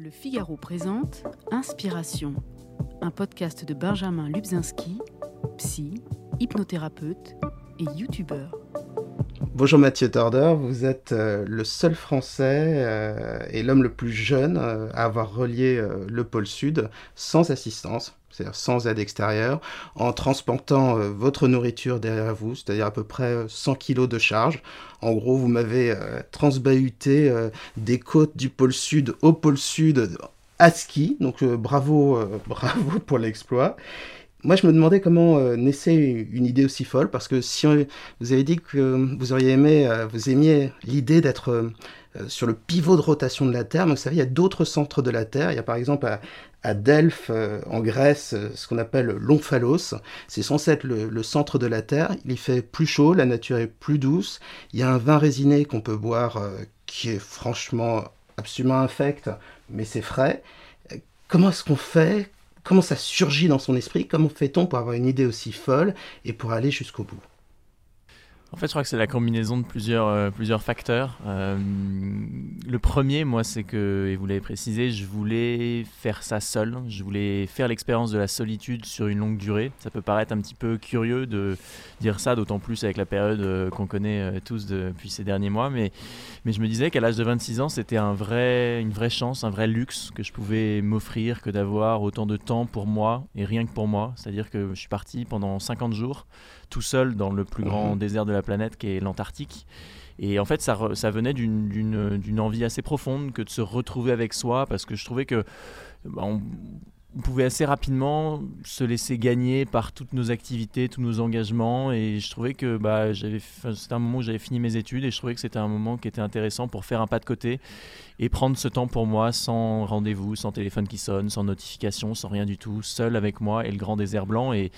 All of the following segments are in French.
Le Figaro présente Inspiration, un podcast de Benjamin Lubzinski, psy, hypnothérapeute et youtubeur. Bonjour Mathieu Torder, vous êtes euh, le seul Français euh, et l'homme le plus jeune euh, à avoir relié le pôle Sud sans assistance, c'est-à-dire sans aide extérieure, en transportant votre nourriture derrière vous, c'est-à-dire à peu près 100 kg de charge. En gros, vous m'avez transbahuté des côtes du pôle Sud au pôle Sud à ski, donc bravo, bravo pour l'exploit. Moi, je me demandais comment euh, naissait une idée aussi folle, parce que si vous avez dit que vous auriez aimé, euh, vous aimiez l'idée d'être euh, sur le pivot de rotation de la Terre, mais vous savez, il y a d'autres centres de la Terre. Il y a par exemple à, Delphes, en Grèce, ce qu'on appelle l'Omphalos. C'est censé être le, centre de la Terre. Il y fait plus chaud, la nature est plus douce. Il y a un vin résiné qu'on peut boire qui est franchement absolument infect, mais c'est frais. Comment est-ce qu'on fait Comment ça surgit dans son esprit? Comment fait-on pour avoir une idée aussi folle et pour aller jusqu'au bout? En fait, je crois que c'est la combinaison de plusieurs, euh, plusieurs facteurs. Euh, le premier, moi, c'est que, et vous l'avez précisé, je voulais faire ça seul. Je voulais faire l'expérience de la solitude sur une longue durée. Ça peut paraître un petit peu curieux de dire ça, d'autant plus avec la période euh, qu'on connaît tous depuis ces derniers mois. Mais, mais je me disais qu'à l'âge de 26 ans, c'était un vrai, une vraie chance, un vrai luxe que je pouvais m'offrir que d'avoir autant de temps pour moi et rien que pour moi. C'est-à-dire que je suis parti pendant 50 jours tout seul dans le plus grand mhm. désert de la planète qui est l'Antarctique. Et en fait, ça, ça venait d'une envie assez profonde que de se retrouver avec soi, parce que je trouvais que bah, on, pouvait assez rapidement se laisser gagner par toutes nos activités, tous nos engagements. Et je trouvais que bah, c'était un moment où j'avais fini mes études et je trouvais que c'était un moment qui était intéressant pour faire un pas de côté et prendre ce temps pour moi sans rendez-vous, sans téléphone qui sonne, sans notification, sans rien du tout, seul avec moi et le grand désert blanc. Et,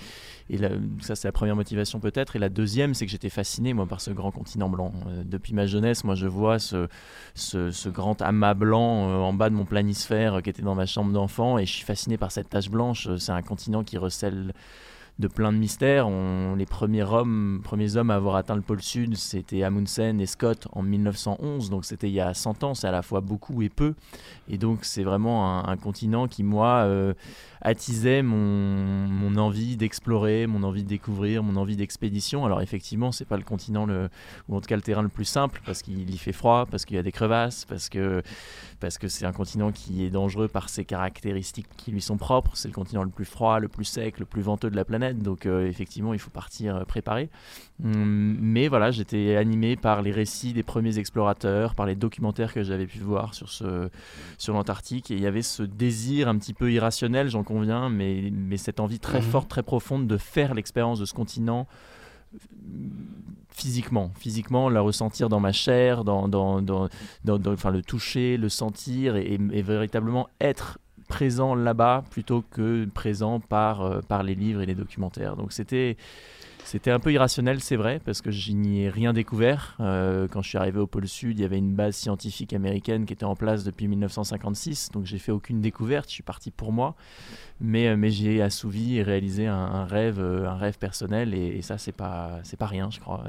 et ça, c'est la première motivation peut-être. Et la deuxième, c'est que j'étais fasciné moi par ce grand continent blanc. Euh, depuis ma jeunesse, moi, je vois ce, ce, grand amas blanc euh, en bas de mon planisphère euh, qui était dans ma chambre d'enfant et je suis fasciné par cette tache blanche. C'est un continent qui recèle de plein de mystères. On, les premiers hommes, premiers hommes à avoir atteint le pôle sud, c'était Amundsen et Scott en 1911, donc c'était il y a 100 ans, c'est à la fois beaucoup et peu. Et donc c'est vraiment un, continent qui, moi, euh, attisait mon, envie d'explorer, mon envie de découvrir, mon envie d'expédition. Alors effectivement, c'est pas le continent, ou en tout cas le terrain le plus simple, parce qu'il y fait froid, parce qu'il y a des crevasses, parce que parce que c'est un continent qui est dangereux par ses caractéristiques qui lui sont propres. C'est le continent le plus froid, le plus sec, le plus venteux de la planète. Donc euh, effectivement, il faut partir euh, préparé. Hum, mais voilà, j'étais animé par les récits des premiers explorateurs, par les documentaires que j'avais pu voir sur, ce, sur l'Antarctique. Et il y avait ce désir un petit peu irrationnel, j'en conviens, mais, mais cette envie très mhm. forte, très profonde de faire l'expérience de ce continent physiquement, physiquement, la ressentir dans ma chair, dans, dans, dans, enfin, le toucher, le sentir et, et véritablement être présent là-bas plutôt que présent par, euh, par les livres et les documentaires. Donc c'était c'était un peu irrationnel, c'est vrai, parce que je n'y ai rien découvert. Euh, quand je suis arrivé au pôle Sud, il y avait une base scientifique américaine qui était en place depuis 1956, donc j'ai fait aucune découverte, je suis parti pour moi, mais, euh, mais j'ai assouvi et réalisé un, rêve, un rêve personnel, et, ça c'est pas c'est pas rien, je crois.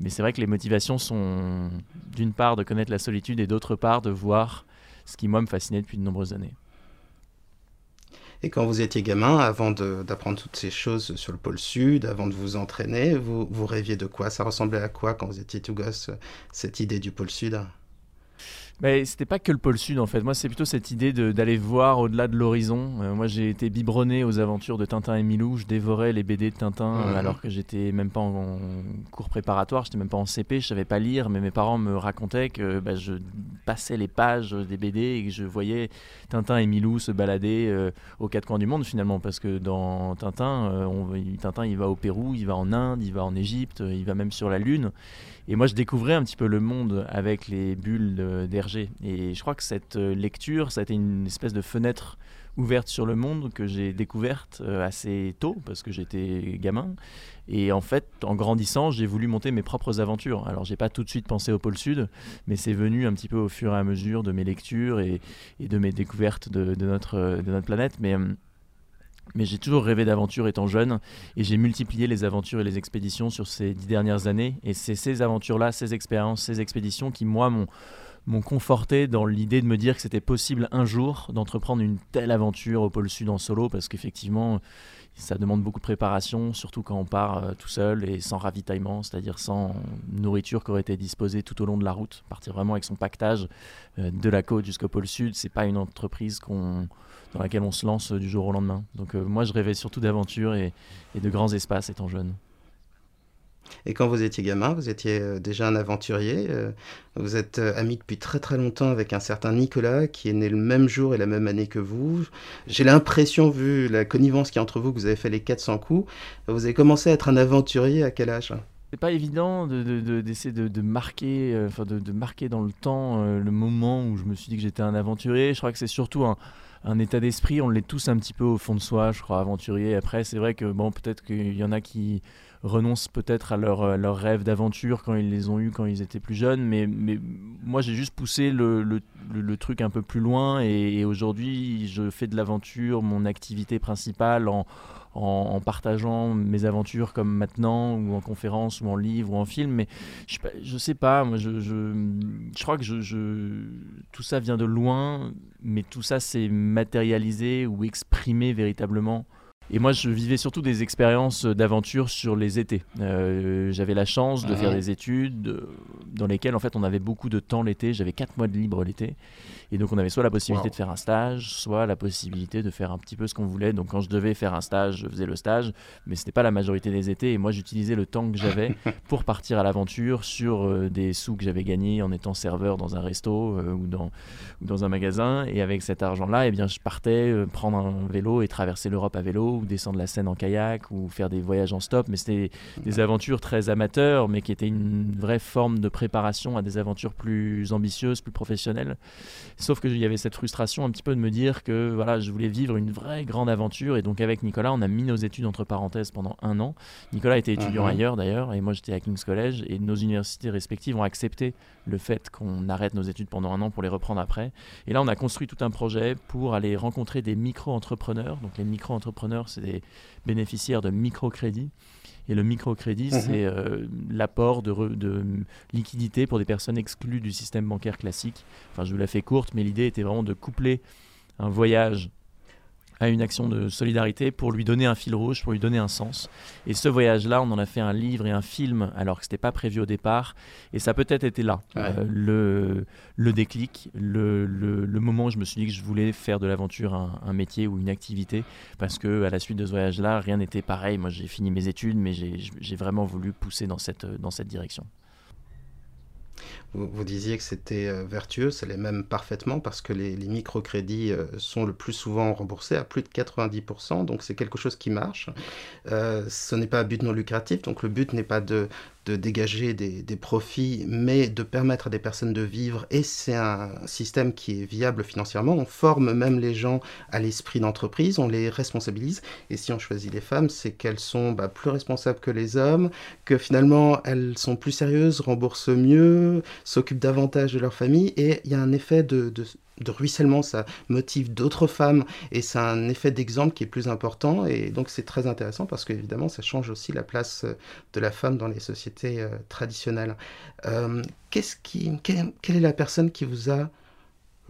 Mais c'est vrai que les motivations sont d'une part de connaître la solitude et d'autre part de voir ce qui moi me fascinait depuis de nombreuses années. Et quand vous étiez gamin, avant d'apprendre toutes ces choses sur le pôle sud, avant de vous entraîner, vous, rêviez de quoi? Ça ressemblait à quoi quand vous étiez tout gosse, cette idée du pôle sud? Mais c'était pas que le pôle sud en fait. Moi, c'est plutôt cette idée d'aller voir au-delà de l'horizon. Euh, moi, j'ai été biberonné aux aventures de Tintin et Milou. Je dévorais les BD de Tintin euh, alors que j'étais même pas en, cours préparatoire, j'étais même pas en CP, je savais pas lire. Mais mes parents me racontaient que bah, je passais les pages des BD et que je voyais Tintin et Milou se balader euh, aux quatre coins du monde finalement. Parce que dans Tintin, on, Tintin il va au Pérou, il va en Inde, il va en Égypte, il va même sur la Lune. Et moi, je découvrais un petit peu le monde avec les bulles d'Hergé. Et je crois que cette euh, lecture, ça a été une espèce de fenêtre ouverte sur le monde que j'ai découverte euh, assez tôt parce que j'étais gamin. Et en fait, en grandissant, j'ai voulu monter mes propres aventures. Alors, j'ai pas tout de suite pensé au pôle Sud, mais c'est venu un petit peu au fur et à mesure de mes lectures et, de mes découvertes de, notre, de notre planète. Mais hum, mais j'ai toujours rêvé d'aventure étant jeune et j'ai multiplié les aventures et les expéditions sur ces dix dernières années. Et c'est ces aventures-là, ces expériences, ces expéditions qui, moi, m'ont conforté dans l'idée de me dire que c'était possible un jour d'entreprendre une telle aventure au pôle sud en solo, parce qu'effectivement, ça demande beaucoup de préparation, surtout quand on part euh, tout seul et sans ravitaillement, c'est-à-dire sans nourriture qui aurait été disposée tout au long de la route. Partir vraiment avec son pactage euh, de la côte jusqu'au pôle sud, c'est pas une entreprise qu'on dans laquelle on se lance du jour au lendemain. Donc euh, moi, je rêvais surtout d'aventure et, et de grands espaces étant jeune. Et quand vous étiez gamin, vous étiez euh, déjà un aventurier. euh, Vous êtes euh, ami depuis très très longtemps avec un certain Nicolas qui est né le même jour et la même année que vous. J'ai l'impression, vu la connivence qui est entre vous, que vous avez fait les 400 coups. Vous avez commencé à être un aventurier à quel âge? C'est pas évident d'essayer de, de, d'essayer de, de marquer, euh, enfin de, de marquer dans le temps euh, le moment où je me suis dit que j'étais un aventurier. Je crois que c'est surtout un, un état d'esprit. On l'est tous un petit peu au fond de soi, je crois, aventurier. Après, c'est vrai que bon, peut-être qu'il y en a qui renoncent peut-être à leur, à leur rêve d'aventure quand ils les ont eus quand ils étaient plus jeunes. Mais, moi, j'ai juste poussé le truc un peu plus loin. Et, et aujourd'hui, je fais de l'aventure mon activité principale en, en, en, partageant mes aventures comme maintenant, ou en conférence, ou en livre, ou en film. Mais je, je sais pas, moi, je, je, je crois que je, tout ça vient de loin, mais tout ça s'est matérialisé ou exprimé véritablement et moi, je vivais surtout des expériences d'aventure sur les étés. Euh, J'avais la chance de Ah faire des études euh, dans lesquelles, en fait, on avait beaucoup de temps l'été. J'avais 4 mois de libre l'été. Et donc, on avait soit la possibilité Wow. de faire un stage, soit la possibilité de faire un petit peu ce qu'on voulait. Donc, quand je devais faire un stage, je faisais le stage. Mais ce n'était pas la majorité des étés. Et moi, j'utilisais le temps que j'avais pour partir à l'aventure sur euh, des sous que j'avais gagnés en étant serveur dans un resto euh, ou, dans, ou dans un magasin. Et avec cet argent-là, eh bien, je partais euh, prendre un vélo et traverser l'Europe à vélo ou descendre la Seine en kayak ou faire des voyages en stop. Mais c'était des aventures très amateurs, mais qui étaient une vraie forme de préparation à des aventures plus ambitieuses, plus professionnelles. Sauf qu'il y avait cette frustration un petit peu de me dire que voilà, je voulais vivre une vraie grande aventure. Et donc avec Nicolas, on a mis nos études entre parenthèses pendant un an. Nicolas était étudiant Mhm. ailleurs d'ailleurs, et moi j'étais à King's College. Et nos universités respectives ont accepté le fait qu'on arrête nos études pendant un an pour les reprendre après. Et là, on a construit tout un projet pour aller rencontrer des micro-entrepreneurs. Donc les micro-entrepreneurs, c'est des bénéficiaires de microcrédit. Et le microcrédit, Mhm. c'est euh, l'apport de, re- de liquidité pour des personnes exclues du système bancaire classique. Enfin, je vous la fais courte, mais l'idée était vraiment de coupler un voyage à une action de solidarité pour lui donner un fil rouge, pour lui donner un sens. Et ce voyage-là, on en a fait un livre et un film, alors que ce n'était pas prévu au départ. Et ça a peut-être été là, Ouais. euh, le, le déclic, le, le- le moment où je me suis dit que je voulais faire de l'aventure un, un métier ou une activité. Parce que à la suite de ce voyage-là, rien n'était pareil. Moi, j'ai fini mes études, mais j'ai j'ai vraiment voulu pousser dans cette, dans cette direction. Vous, disiez que c'était euh, vertueux, ça l'est même parfaitement parce que les, microcrédits euh, sont le plus souvent remboursés à plus de 90%, donc c'est quelque chose qui marche. Euh, ce n'est pas à but non lucratif, donc le but n'est pas de, dégager des, des profits, mais de permettre à des personnes de vivre, et c'est un système qui est viable financièrement. On forme même les gens à l'esprit d'entreprise, on les responsabilise, et si on choisit les femmes, c'est qu'elles sont bah, plus responsables que les hommes, que finalement elles sont plus sérieuses, remboursent mieux, s'occupent davantage de leur famille, et il y a un effet de, de, ruissellement, ça motive d'autres femmes, et c'est un effet d'exemple qui est plus important, et donc c'est très intéressant parce qu'évidemment ça change aussi la place euh, de la femme dans les sociétés euh, traditionnelles. Euh, qu'est-ce qui, quelle, quelle est la personne qui vous a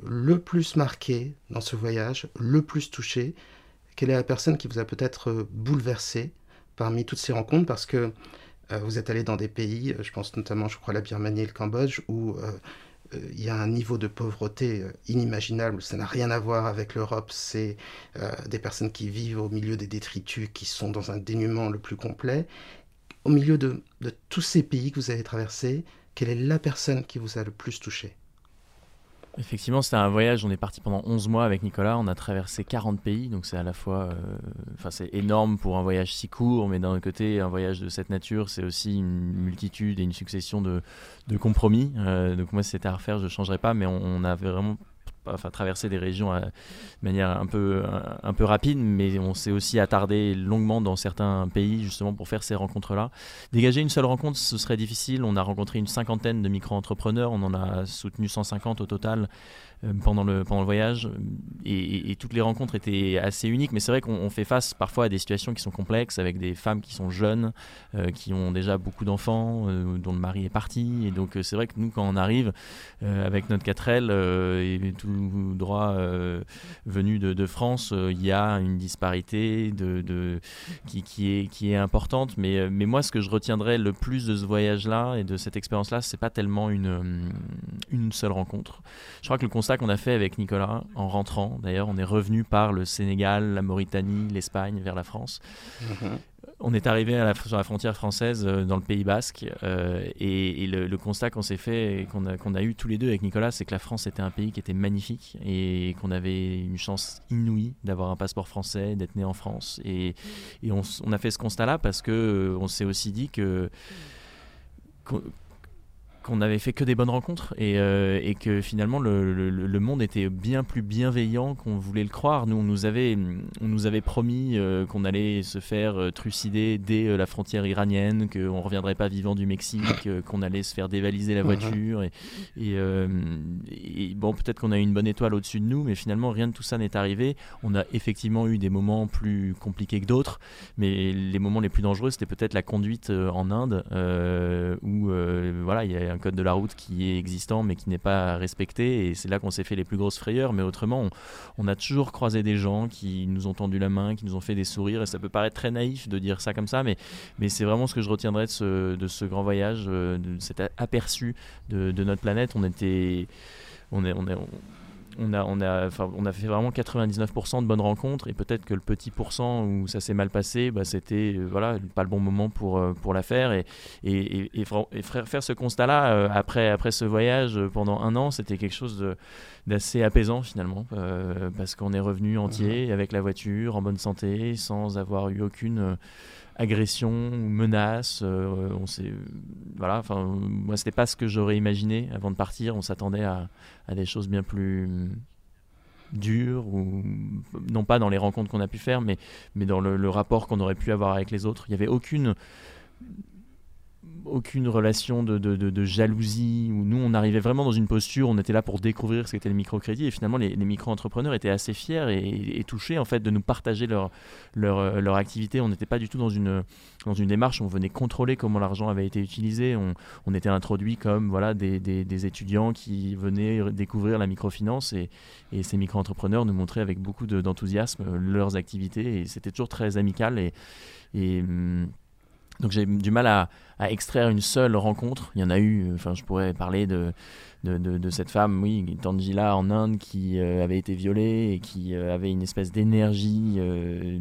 le plus marqué dans ce voyage, le plus touché? Quelle est la personne qui vous a peut-être bouleversé parmi toutes ces rencontres? Parce que vous êtes allé dans des pays, euh, je pense notamment, je crois, la Birmanie et le Cambodge, où euh, euh, il y a un niveau de pauvreté euh, inimaginable. Ça n'a rien à voir avec l'Europe. C'est euh, des personnes qui vivent au milieu des détritus, qui sont dans un dénuement le plus complet. Au milieu de tous ces pays que vous avez traversés, quelle est la personne qui vous a le plus touché? Effectivement, c'était un voyage. On est parti pendant 11 mois avec Nicolas. On a traversé 40 pays. Donc, c'est à la fois. euh, Enfin, c'est énorme pour un voyage si court. Mais d'un côté, un voyage de cette nature, c'est aussi une multitude et une succession de, compromis. Euh, donc, moi, c'était à refaire, je ne changerais pas. Mais on, on vraiment enfin, traversé des régions à- de manière un peu, un, un peu rapide, mais on s'est aussi attardé longuement dans certains pays justement pour faire ces rencontres-là. Dégager une seule rencontre, ce serait difficile. On a rencontré une cinquantaine de micro-entrepreneurs, on en a soutenu 150 au total euh, pendant, le, pendant le voyage. et, toutes les rencontres étaient assez uniques. Mais c'est vrai qu'on fait face parfois à des situations qui sont complexes avec des femmes qui sont jeunes, qui ont déjà beaucoup d'enfants, dont le mari est parti. Et donc c'est vrai que nous, quand on arrive avec notre 4L et tout droit venu de, France, il y a une disparité de, qui, qui, est, qui est importante. Mais, mais moi, ce que je retiendrai le plus de ce voyage-là et de cette expérience-là, c'est pas tellement une, une seule rencontre. Je crois que le constat qu'on a fait avec Nicolas en rentrant, d'ailleurs, on est revenu par le Sénégal, la Mauritanie, l'Espagne vers la France. Mhm. On est arrivé à la, sur la frontière française euh, dans le Pays Basque euh, et, le, constat qu'on s'est fait et qu'on a, qu'on a eu tous les deux avec Nicolas, c'est que la France était un pays qui était magnifique et qu'on avait une chance inouïe d'avoir un passeport français, d'être né en France. Et, et on, on, a fait ce constat-là parce que euh, on s'est aussi dit que qu'on n'avait fait que des bonnes rencontres et, euh, et que finalement le, le, monde était bien plus bienveillant qu'on voulait le croire. Nous, on nous avait, on nous avait promis euh, qu'on allait se faire euh, trucider dès la frontière iranienne, qu'on ne reviendrait pas vivant du Mexique, qu'on allait se faire dévaliser la voiture. Et, et, bon, peut-être qu'on a eu une bonne étoile au-dessus de nous, mais finalement rien de tout ça n'est arrivé. On a effectivement eu des moments plus compliqués que d'autres, mais les moments les plus dangereux, c'était peut-être la conduite en Inde, où voilà, il y a un code de la route qui est existant mais qui n'est pas respecté et c'est là qu'on s'est fait les plus grosses frayeurs. Mais autrement on, a toujours croisé des gens qui nous ont tendu la main qui nous ont fait des sourires et ça peut paraître très naïf de dire ça comme ça mais, mais c'est vraiment ce que je retiendrai de ce, de ce grand voyage euh, de cet aperçu de, de notre planète. On était on est, on est a, on, a, on a fait vraiment 99% de bonnes rencontres et peut-être que le petit pourcent où ça s'est mal passé, bah, c'était euh, voilà, pas le bon moment pour, euh, pour la faire. Et, et, et, faire ce constat-là euh, après, après ce voyage pendant un an, c'était quelque chose d'assez apaisant finalement parce qu'on est revenu entier avec la voiture, en bonne santé, sans avoir eu aucune agression ou menace. on s'est, voilà, enfin, moi, c'était pas ce que j'aurais imaginé avant de partir. On s'attendait à, des choses bien plus dures ou non pas dans les rencontres qu'on a pu faire mais, dans le, le rapport qu'on aurait pu avoir avec les autres il n'y avait aucune aucune relation de, de, de, jalousie, où nous, on arrivait vraiment dans une posture, on était là pour découvrir ce qu'était le microcrédit, et finalement, les, micro-entrepreneurs étaient assez fiers et, touchés, en fait, de nous partager leur, leur, leur activité. On n'était pas du tout dans une, dans une démarche on venait contrôler comment l'argent avait été utilisé. On, on était introduit comme voilà, des, des, étudiants qui venaient découvrir la microfinance, et, et ces micro-entrepreneurs nous montraient avec beaucoup d'enthousiasme leurs activités, et c'était toujours très amical, et hum, donc j'ai du mal à, extraire une seule rencontre. Il y en a eu, enfin je pourrais parler de, de, cette femme, oui, Tangila en Inde, qui euh, avait été violée et qui euh, avait une espèce d'énergie euh,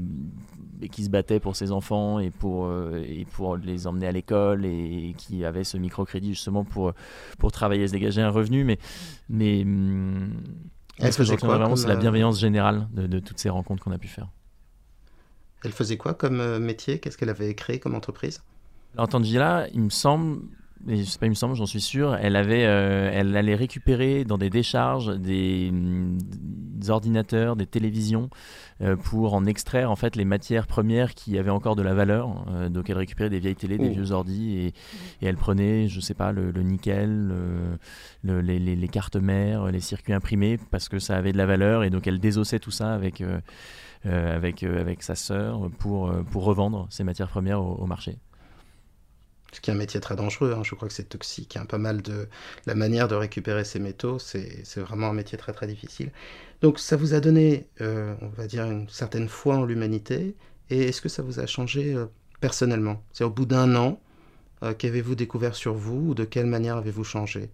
et qui se battait pour ses enfants et pour, et pour les emmener à l'école et, qui avait ce microcrédit justement pour, pour travailler, se dégager un revenu. Mais, mais hum, ce que je vraiment, c'est la bienveillance générale de toutes ces rencontres qu'on a pu faire. Elle faisait quoi comme euh, métier? Qu'est-ce qu'elle avait créé comme entreprise? Alors Tangila, il me semble, je sais pas, il me semble, j'en suis sûr, elle avait, euh, elle allait récupérer dans des décharges des, ordinateurs, des télévisions euh, pour en extraire en fait les matières premières qui avaient encore de la valeur. donc elle récupérait des vieilles télés, des oh. vieux ordis et, elle prenait, je sais pas, le, nickel, les, les, cartes mères, les circuits imprimés parce que ça avait de la valeur et donc elle désossait tout ça avec avec, euh, avec sa sœur pour, euh, pour revendre ses matières premières au, marché. Ce qui est un métier très dangereux, hein. je crois que c'est toxique. Hein. Pas mal de la manière de récupérer ces métaux, c'est vraiment un métier très très difficile. Donc ça vous a donné, on va dire, une certaine foi en l'humanité. Et est-ce que ça vous a changé personnellement? C'est au bout d'un an, qu'avez-vous découvert sur vous ou de quelle manière avez-vous changé?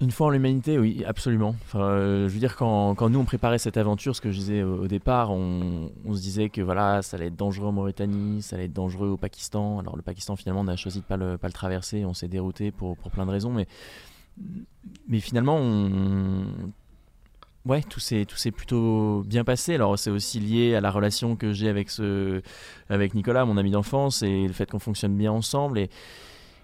Une fois en l'humanité, oui, absolument. Enfin, euh, je veux dire, quand, quand, nous on préparait cette aventure, ce que je disais au, départ, on, se disait que voilà, ça allait être dangereux en Mauritanie, ça allait être dangereux au Pakistan. Alors le Pakistan, finalement, on a choisi de pas le, pas le traverser, on s'est dérouté pour, pour plein de raisons, mais, mais finalement, ouais, tout s'est tout s'est plutôt bien passé. Alors c'est aussi lié à la relation que j'ai avec ce, avec Nicolas, mon ami d'enfance, et le fait qu'on fonctionne bien ensemble et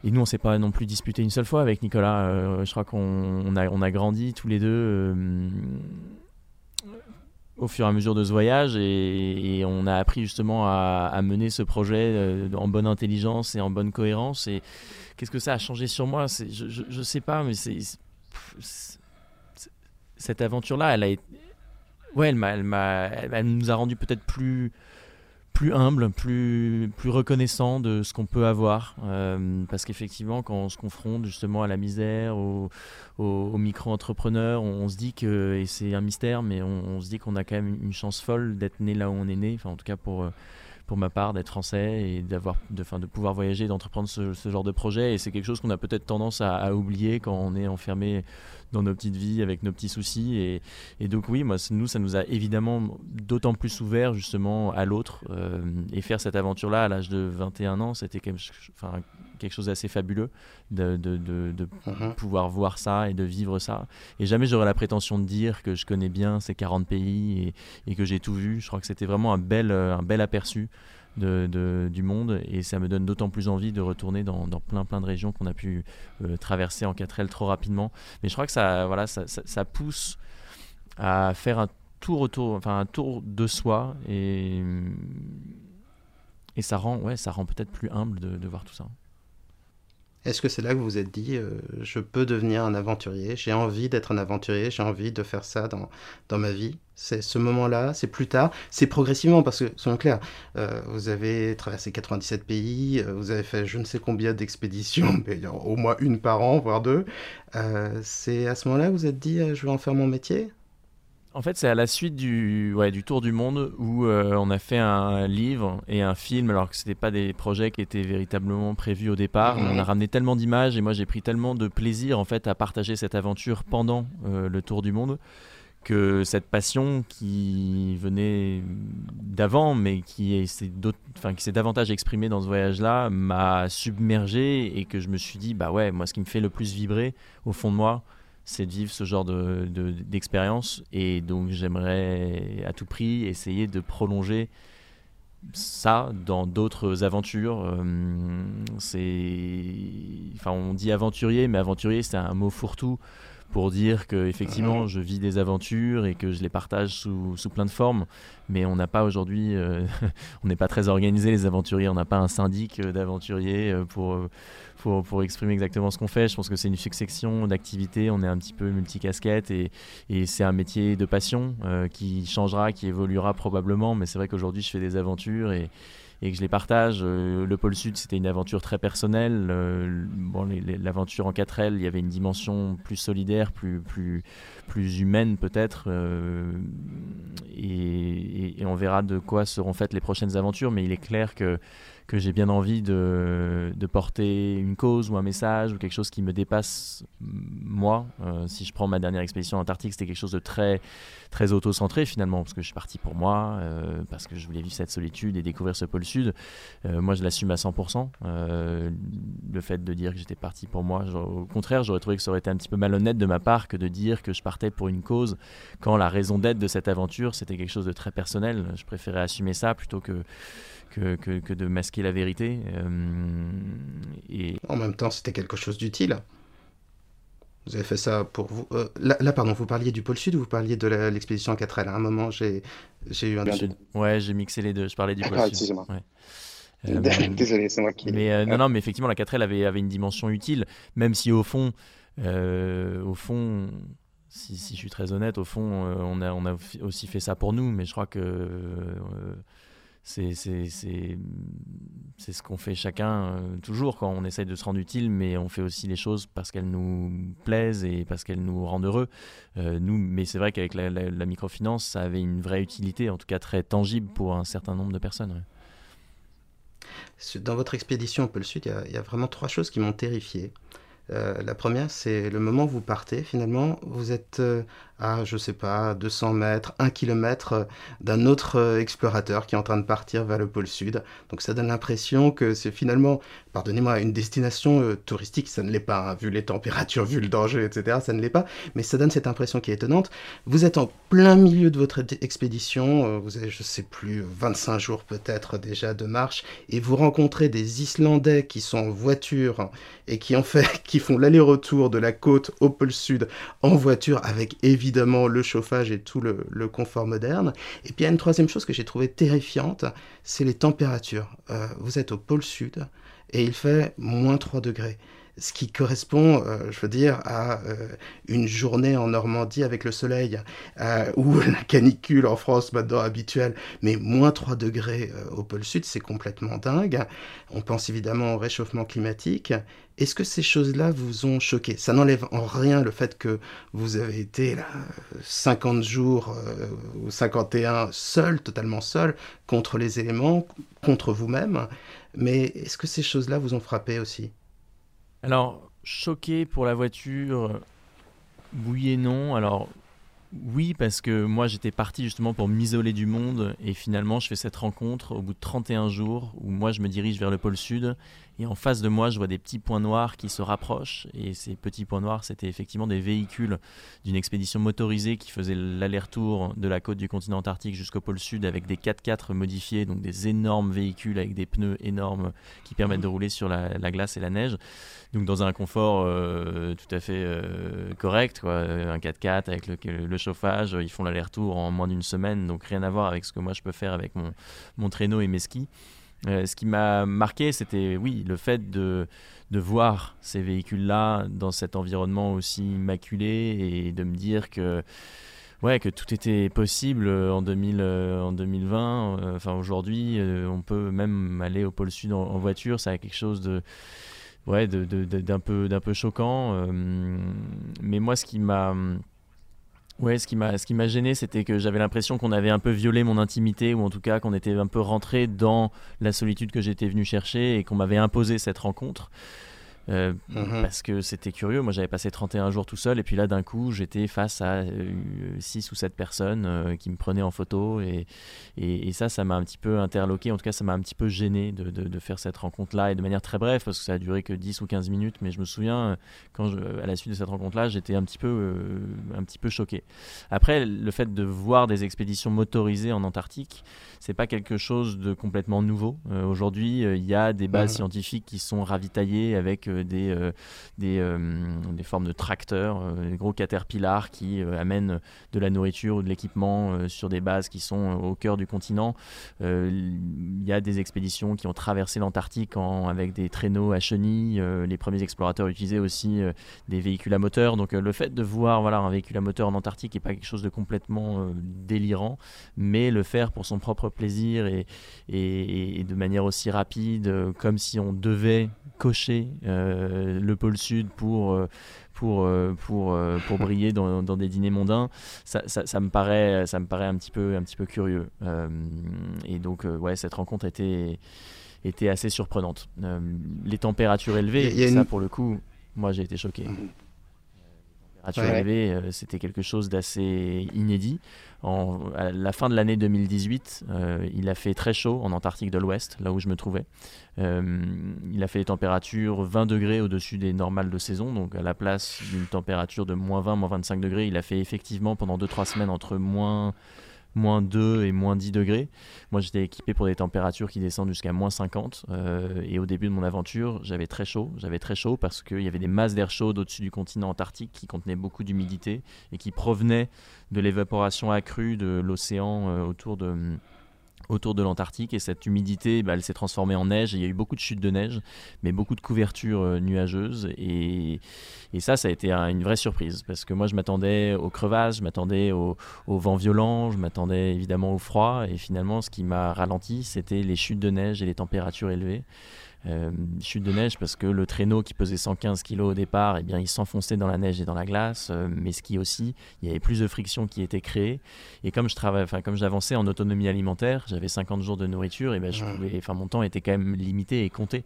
et nous, on s'est pas non plus disputé une seule fois avec Nicolas. Euh, je crois qu'on a, grandi tous les deux euh, au fur et à mesure de ce voyage et, on a appris justement à, mener ce projet euh, en bonne intelligence et en bonne cohérence. Et qu'est-ce que ça a changé sur moi? Je ne sais pas, mais cette aventure-là, elle a. Ouais, elle, elle, elle, nous a rendu peut-être plus, plus humble, plus, plus reconnaissant de ce qu'on peut avoir. Euh, parce qu'effectivement, quand on se confronte justement à la misère, aux, micro-entrepreneurs, on, se dit que, et c'est un mystère, mais on, se dit qu'on a quand même une chance folle d'être né là où on est né, enfin en tout cas pour, pour ma part d'être français et d'avoir de, de pouvoir voyager, d'entreprendre ce, genre de projet. Et c'est quelque chose qu'on a peut-être tendance à, oublier quand on est enfermé dans nos petites vies avec nos petits soucis. Et, et donc oui, moi, nous, ça nous a évidemment d'autant plus ouvert justement à l'autre. Euh, et faire cette aventure-là à l'âge de 21 ans, c'était quelque, enfin, quelque chose d'assez fabuleux de, de, de, de uh-huh. pouvoir voir ça et de vivre ça. Et jamais j'aurais la prétention de dire que je connais bien ces 40 pays et, et que j'ai tout vu. Je crois que c'était vraiment un bel, un bel aperçu de, du monde et ça me donne d'autant plus envie de retourner dans, plein plein de régions qu'on a pu euh, traverser en 4L trop rapidement. Mais je crois que ça, voilà, ça, pousse à faire un tour autour, enfin un tour de soi et, et ça rend, ouais, ça rend peut-être plus humble de voir tout ça. Est-ce que c'est là que vous vous êtes dit, euh, je peux devenir un aventurier, j'ai envie d'être un aventurier, j'ai envie de faire ça dans, dans ma vie? C'est ce moment-là, c'est plus tard, c'est progressivement, parce que, soyons clairs, euh, vous avez traversé 97 pays, euh, vous avez fait je ne sais combien d'expéditions, mais au moins une par an, voire deux. c'est à ce moment-là que vous vous êtes dit, je vais en faire mon métier? En fait, c'est à la suite du, ouais, du Tour du Monde où euh, on a fait un livre et un film, alors que ce n'étaient pas des projets qui étaient véritablement prévus au départ. On a ramené tellement d'images et moi j'ai pris tellement de plaisir en fait à partager cette aventure pendant euh, le Tour du Monde que cette passion qui venait d'avant, mais qui s'est davantage exprimée dans ce voyage-là, m'a submergé et que je me suis dit, bah ouais, moi ce qui me fait le plus vibrer au fond de moi, c'est de vivre ce genre d'expérience. De, et donc j'aimerais à tout prix essayer de prolonger ça dans d'autres aventures. Euh, c'est, enfin, on dit aventurier, mais aventurier c'est un mot fourre-tout pour dire que effectivement je vis des aventures et que je les partage sous, sous plein de formes mais on n'a pas aujourd'hui euh, on n'est pas très organisé les aventuriers on n'a pas un syndic euh, d'aventuriers pour pour, exprimer exactement ce qu'on fait. Je pense que c'est une succession d'activités. On est un petit peu multicasquette et, et c'est un métier de passion euh, qui changera, qui évoluera probablement. Mais c'est vrai qu'aujourd'hui, je fais des aventures et, que je les partage. Euh, le pôle Sud, c'était une aventure très personnelle. Euh, bon, l'aventure en 4L, il y avait une dimension plus solidaire, plus, plus, plus humaine peut-être. et, on verra de quoi seront faites les prochaines aventures. Mais il est clair que que j'ai bien envie de, porter une cause ou un message ou quelque chose qui me dépasse moi. Euh, si je prends ma dernière expédition Antarctique, c'était quelque chose de très, très auto-centré finalement, parce que je suis parti pour moi, euh, parce que je voulais vivre cette solitude et découvrir ce pôle sud. Euh, moi, je l'assume à 100%. le fait de dire que j'étais parti pour moi, au contraire, j'aurais trouvé que ça aurait été un petit peu malhonnête de ma part que de dire que je partais pour une cause quand la raison d'être de cette aventure, c'était quelque chose de très personnel. Je préférais assumer ça plutôt que que, que, de masquer la vérité. Euh, et... En même temps, c'était quelque chose d'utile. Vous avez fait ça pour vous. Euh, là, pardon, vous parliez du pôle Sud ou vous parliez de l'expédition 4L À un moment, j'ai eu un. Ouais, j'ai mixé les deux. Je parlais du pôle ah, Sud. Excusez-moi. Euh, Désolé, c'est moi qui. Mais non, non, mais effectivement, la 4L avait, avait une dimension utile, même si au fond, au fond, si, si, je suis très honnête, au fond, on a, on a aussi fait ça pour nous, mais je crois que c'est ce qu'on fait chacun euh, toujours quand on essaye de se rendre utile, mais on fait aussi les choses parce qu'elles nous plaisent et parce qu'elles nous rendent heureux. Euh, nous, mais c'est vrai qu'avec la, microfinance, ça avait une vraie utilité, en tout cas très tangible pour un certain nombre de personnes. Dans votre expédition au pôle Sud, il y, a vraiment trois choses qui m'ont terrifié. Euh, la première, c'est le moment où vous partez. Finalement, vous êtes à, je sais pas, 200 mètres, 1 km euh, d'un autre euh, explorateur qui est en train de partir vers le pôle sud. Donc ça donne l'impression que c'est finalement, pardonnez-moi, une destination euh, touristique. Ça ne l'est pas, hein, vu les températures, vu le danger, etc. Ça ne l'est pas. Mais ça donne cette impression qui est étonnante. Vous êtes en plein milieu de votre expédition. vous avez, je sais plus, 25 jours peut-être déjà de marche. Et vous rencontrez des Islandais qui sont en voiture et qui, en fait, qui font l'aller-retour de la côte au pôle sud en voiture avec évidemment évidemment le chauffage et tout le, confort moderne. Et puis il y a une troisième chose que j'ai trouvé terrifiante, c'est les températures. Euh, vous êtes au pôle sud et il fait moins 3 degrés. Ce qui correspond, euh, je veux dire, à euh, une journée en Normandie avec le soleil, euh, ou la canicule en France maintenant habituelle, mais moins 3 degrés au pôle sud, c'est complètement dingue. On pense évidemment au réchauffement climatique. Est-ce que ces choses-là vous ont choqué? Ça n'enlève en rien le fait que vous avez été là, 50 jours ou 51 seul, totalement seul, contre les éléments, contre vous-même. Mais est-ce que ces choses-là vous ont frappé aussi? Alors, choqué pour la voiture, oui et non. Alors, oui, parce que moi j'étais parti justement pour m'isoler du monde et finalement je fais cette rencontre au bout de 31 jours où moi je me dirige vers le pôle sud et en face de moi je vois des petits points noirs qui se rapprochent. Et ces petits points noirs c'était effectivement des véhicules d'une expédition motorisée qui faisait l'aller-retour de la côte du continent antarctique jusqu'au pôle sud avec des 4x4 modifiés, donc des énormes véhicules avec des pneus énormes qui permettent de rouler sur la, la glace et la neige. Donc dans un confort euh, tout à fait euh, correct, un 4x4 avec le, chauffage, ils font l'aller-retour en moins d'une semaine, donc rien à voir avec ce que moi je peux faire avec mon traîneau et mes skis. Euh, ce qui m'a marqué, c'était oui, le fait de, de voir ces véhicules-là dans cet environnement aussi immaculé et de me dire que ouais, que tout était possible en, 2000, en 2020. Enfin, aujourd'hui, on peut même aller au pôle Sud en, voiture. Ça a quelque chose de ouais, d'un peu, peu choquant. Euh, mais moi, ce qui m'a. Ouais, ce qui m'a ce qui m'a gêné, c'était que j'avais l'impression qu'on avait un peu violé mon intimité ou en tout cas qu'on était un peu rentré dans la solitude que j'étais venu chercher et qu'on m'avait imposé cette rencontre. Euh, mhm. parce que c'était curieux. Moi, j'avais passé 31 jours tout seul, et puis là, d'un coup, j'étais face à 6 euh, ou 7 personnes euh, qui me prenaient en photo, et, et, ça, ça m'a un petit peu interloqué. En tout cas, ça m'a un petit peu gêné de, de, faire cette rencontre-là, et de manière très brève, parce que ça a duré que 10 ou 15 minutes. Mais je me souviens, quand je, à la suite de cette rencontre-là, j'étais un, petit peu, un petit peu choqué. Après, le fait de voir des expéditions motorisées en Antarctique, c'est pas quelque chose de complètement nouveau. Aujourd'hui, il y a des bases scientifiques qui sont ravitaillées avec des, euh, des, euh, des, formes de tracteurs, euh, des gros caterpillars qui amènent de la nourriture ou de l'équipement sur des bases qui sont au cœur du continent. Il y a des expéditions qui ont traversé l'Antarctique avec des traîneaux à chenilles. les premiers explorateurs utilisaient aussi des véhicules à moteur. Donc le fait de voir voilà, un véhicule à moteur en Antarctique n'est pas quelque chose de complètement délirant, mais le faire pour son propre plaisir et, et, de manière aussi rapide, comme si on devait cocher euh, le pôle sud pour euh, pour, euh, pour, pour briller dans, dans, des dîners mondains, ça, ça, me paraît, ça me paraît un petit peu, un petit peu curieux. et donc, ouais, cette rencontre était, était assez surprenante. les températures élevées, ça pour le coup, moi j'ai été choqué. Mmh ouais. Euh, c'était quelque chose d'assez inédit. En, à la fin de l'année 2018, euh, il a fait très chaud en Antarctique de l'Ouest, là où je me trouvais. Euh, il a fait des températures 20 degrés au-dessus des normales de saison, donc à la place d'une température de moins 20, moins 25 degrés, il a fait effectivement pendant 2-3 semaines entre moins moins 2 et moins 10 degrés. Moi, j'étais équipé pour des températures qui descendent jusqu'à moins 50. Euh, et au début de mon aventure, j'avais très chaud. J'avais très chaud parce qu'il y avait des masses d'air chaud au-dessus du continent antarctique qui contenaient beaucoup d'humidité et qui provenaient de l'évaporation accrue de l'océan euh, autour de autour de l'Antarctique et cette humidité bah, elle s'est transformée en neige il y a eu beaucoup de chutes de neige mais beaucoup de couvertures euh, nuageuses et, et, ça ça a été une vraie surprise parce que moi je m'attendais aux crevasses je m'attendais au, au, vent violent je m'attendais évidemment au froid et finalement ce qui m'a ralenti c'était les chutes de neige et les températures élevées chute de neige parce que le traîneau qui pesait 115 kg au départ, eh bien, il s'enfonçait dans la neige et dans la glace. Euh, mais ski aussi, il y avait plus de friction qui était créée. Et comme je travaille, enfin comme j'avançais en autonomie alimentaire, j'avais 50 jours de nourriture, et ben je pouvais, enfin mon temps était quand même limité et compté.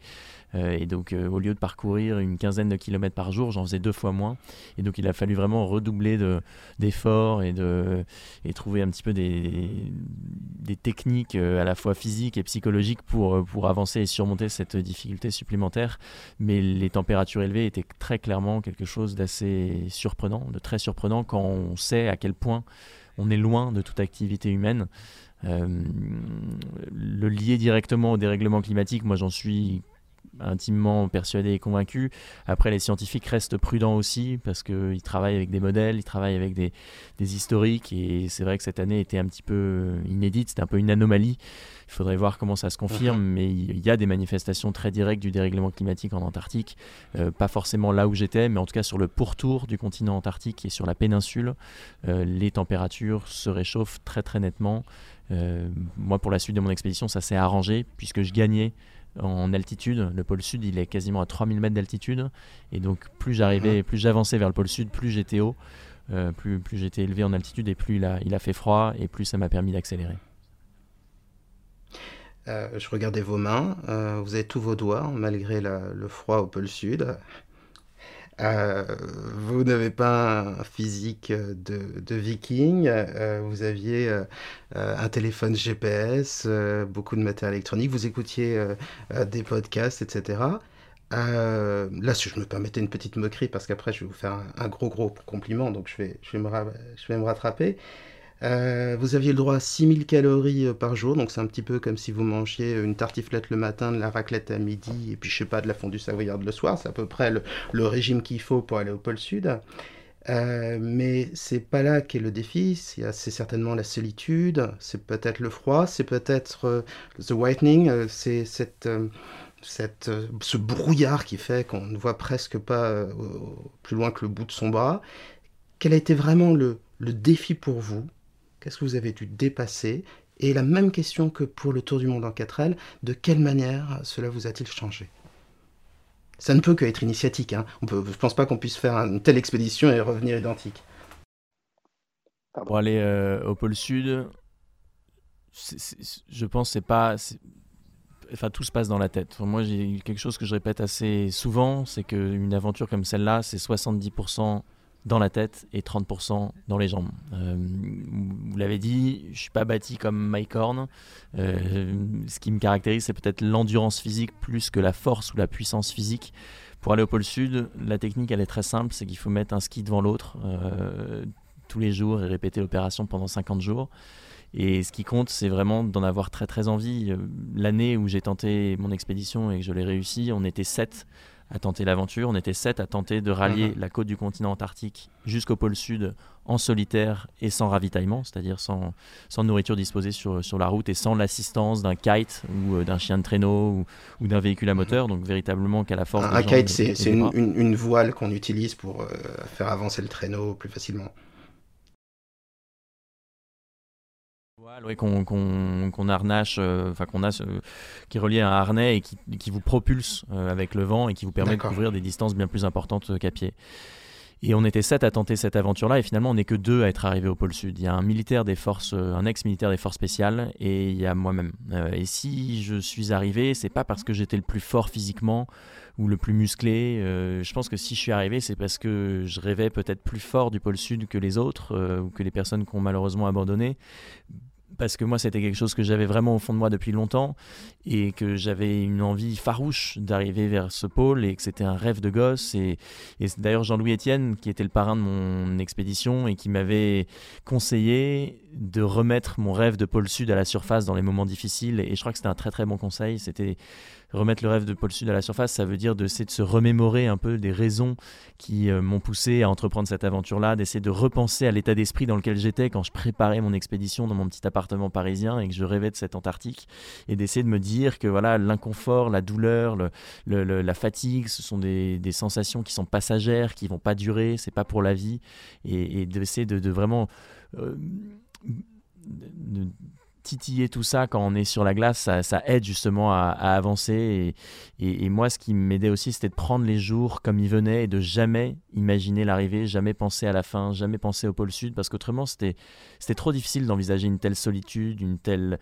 Euh, et donc, euh, au lieu de parcourir une quinzaine de kilomètres par jour, j'en faisais deux fois moins. Et donc, il a fallu vraiment redoubler d'efforts et, de, et trouver un petit peu des, des techniques euh, à la fois physiques et psychologiques pour, pour avancer et surmonter cette difficulté supplémentaire. Mais les températures élevées étaient très clairement quelque chose d'assez surprenant, de très surprenant quand on sait à quel point on est loin de toute activité humaine. le lier directement au dérèglement climatique, moi j'en suis intimement persuadé et convaincu. Après, les scientifiques restent prudents aussi parce qu'ils travaillent avec des modèles, ils travaillent avec des, historiques et c'est vrai que cette année était un petit peu inédite, c'était un peu une anomalie. Il faudrait voir comment ça se confirme, mhm. mais il y a des manifestations très directes du dérèglement climatique en Antarctique. Euh, pas forcément là où j'étais, mais en tout cas sur le pourtour du continent antarctique et sur la péninsule, euh, les températures se réchauffent très très nettement. Euh, moi, pour la suite de mon expédition, ça s'est arrangé puisque je gagnais en altitude. Le pôle sud, il est quasiment à 3000 mètres d'altitude. Et donc, plus j'arrivais, plus j'avançais vers le pôle sud, plus j'étais haut, euh, plus, plus j'étais élevé en altitude et plus il a, il a fait froid et plus ça m'a permis d'accélérer. Euh, je regardais vos mains, euh, vous avez tous vos doigts malgré le froid au pôle sud. Euh, vous n'avez pas un physique de, viking, euh, vous aviez euh, un téléphone GPS, beaucoup de matériel électronique, vous écoutiez des podcasts, etc. là, si je me permettais une petite moquerie, parce qu'après je vais vous faire un, gros gros compliment, donc je vais, je vais me rattraper. Euh, vous aviez le droit à 6000 calories euh, par jour, donc c'est un petit peu comme si vous mangiez une tartiflette le matin, de la raclette à midi, et puis je sais pas, de la fondue savoyarde le soir. C'est à peu près le, régime qu'il faut pour aller au pôle sud. Euh, mais c'est pas là qu'est le défi, c'est certainement la solitude, c'est peut-être le froid, c'est peut-être euh, the whitening, c'est cette, cette, ce brouillard qui fait qu'on ne voit presque pas plus loin que le bout de son bras. Quel a été vraiment le défi pour vous? Qu'est-ce que vous avez dû dépasser Et la même question que pour le Tour du Monde en 4 L, de quelle manière cela vous a-t-il changé? Ça ne peut qu'être initiatique. Hein. je ne pense pas qu'on puisse faire une telle expédition et revenir identique. Pour aller euh, au pôle Sud, je pense que c'est pas. Enfin, tout se passe dans la tête. moi, j'ai quelque chose que je répète assez souvent, c'est qu'une aventure comme celle-là, c'est 70% dans la tête et 30% dans les jambes. Euh, vous l'avez dit, je suis pas bâti comme Mike Horn. Euh, ce qui me caractérise, c'est peut-être l'endurance physique plus que la force ou la puissance physique. Pour aller au pôle sud, la technique, elle est très simple, c'est qu'il faut mettre un ski devant l'autre euh, tous les jours et répéter l'opération pendant 50 jours. Et ce qui compte, c'est vraiment d'en avoir très très envie. L'année où j'ai tenté mon expédition et que je l'ai réussi, on était 7 à tenter l'aventure. On était sept à tenter de rallier mhm. la côte du continent antarctique jusqu'au pôle sud en solitaire et sans ravitaillement, c'est-à-dire sans, sans nourriture disposée sur, sur la route et sans l'assistance d'un kite ou euh, d'un chien de traîneau ou, d'un véhicule à mhm. moteur. Donc véritablement qu'à la force. Un, un kite, c'est une, une, voile qu'on utilise pour euh, faire avancer le traîneau plus facilement. Qu'on harnache, euh, enfin qu'on a, qui est relié à un harnais et qui, vous propulse euh, avec le vent et qui vous permet de couvrir des distances bien plus importantes qu'à pied. Et on était sept à tenter cette aventure-là, et finalement on n'est que deux à être arrivés au pôle sud. Il y a un militaire des forces, euh, un ex-militaire des forces spéciales, et il y a moi-même. et si je suis arrivé, c'est pas parce que j'étais le plus fort physiquement ou le plus musclé. je pense que si je suis arrivé, c'est parce que je rêvais peut-être plus fort du pôle sud que les autres, ou que les personnes qui ont malheureusement abandonné parce que moi c'était quelque chose que j'avais vraiment au fond de moi depuis longtemps et que j'avais une envie farouche d'arriver vers ce pôle et que c'était un rêve de gosse et, et d'ailleurs Jean-Louis Etienne qui était le parrain de mon expédition et qui m'avait conseillé de remettre mon rêve de pôle sud à la surface dans les moments difficiles et je crois que c'était un très très bon conseil. C'était remettre le rêve de pôle sud à la surface ça veut dire d'essayer de se remémorer un peu des raisons qui euh, m'ont poussé à entreprendre cette aventure là d'essayer de repenser à l'état d'esprit dans lequel j'étais quand je préparais mon expédition dans mon petit appartement parisien et que je rêvais de cette Antarctique et d'essayer de me dire que voilà l'inconfort, la douleur, le, la fatigue, ce sont des, sensations qui sont passagères, qui vont pas durer, c'est pas pour la vie et, d'essayer de, vraiment euh, titiller tout ça quand on est sur la glace, ça, aide justement à, avancer. Et, et, moi, ce qui m'aidait aussi, c'était de prendre les jours comme ils venaient et de jamais imaginer l'arrivée, jamais penser à la fin, jamais penser au pôle sud, parce qu'autrement, c'était trop difficile d'envisager une telle solitude, une telle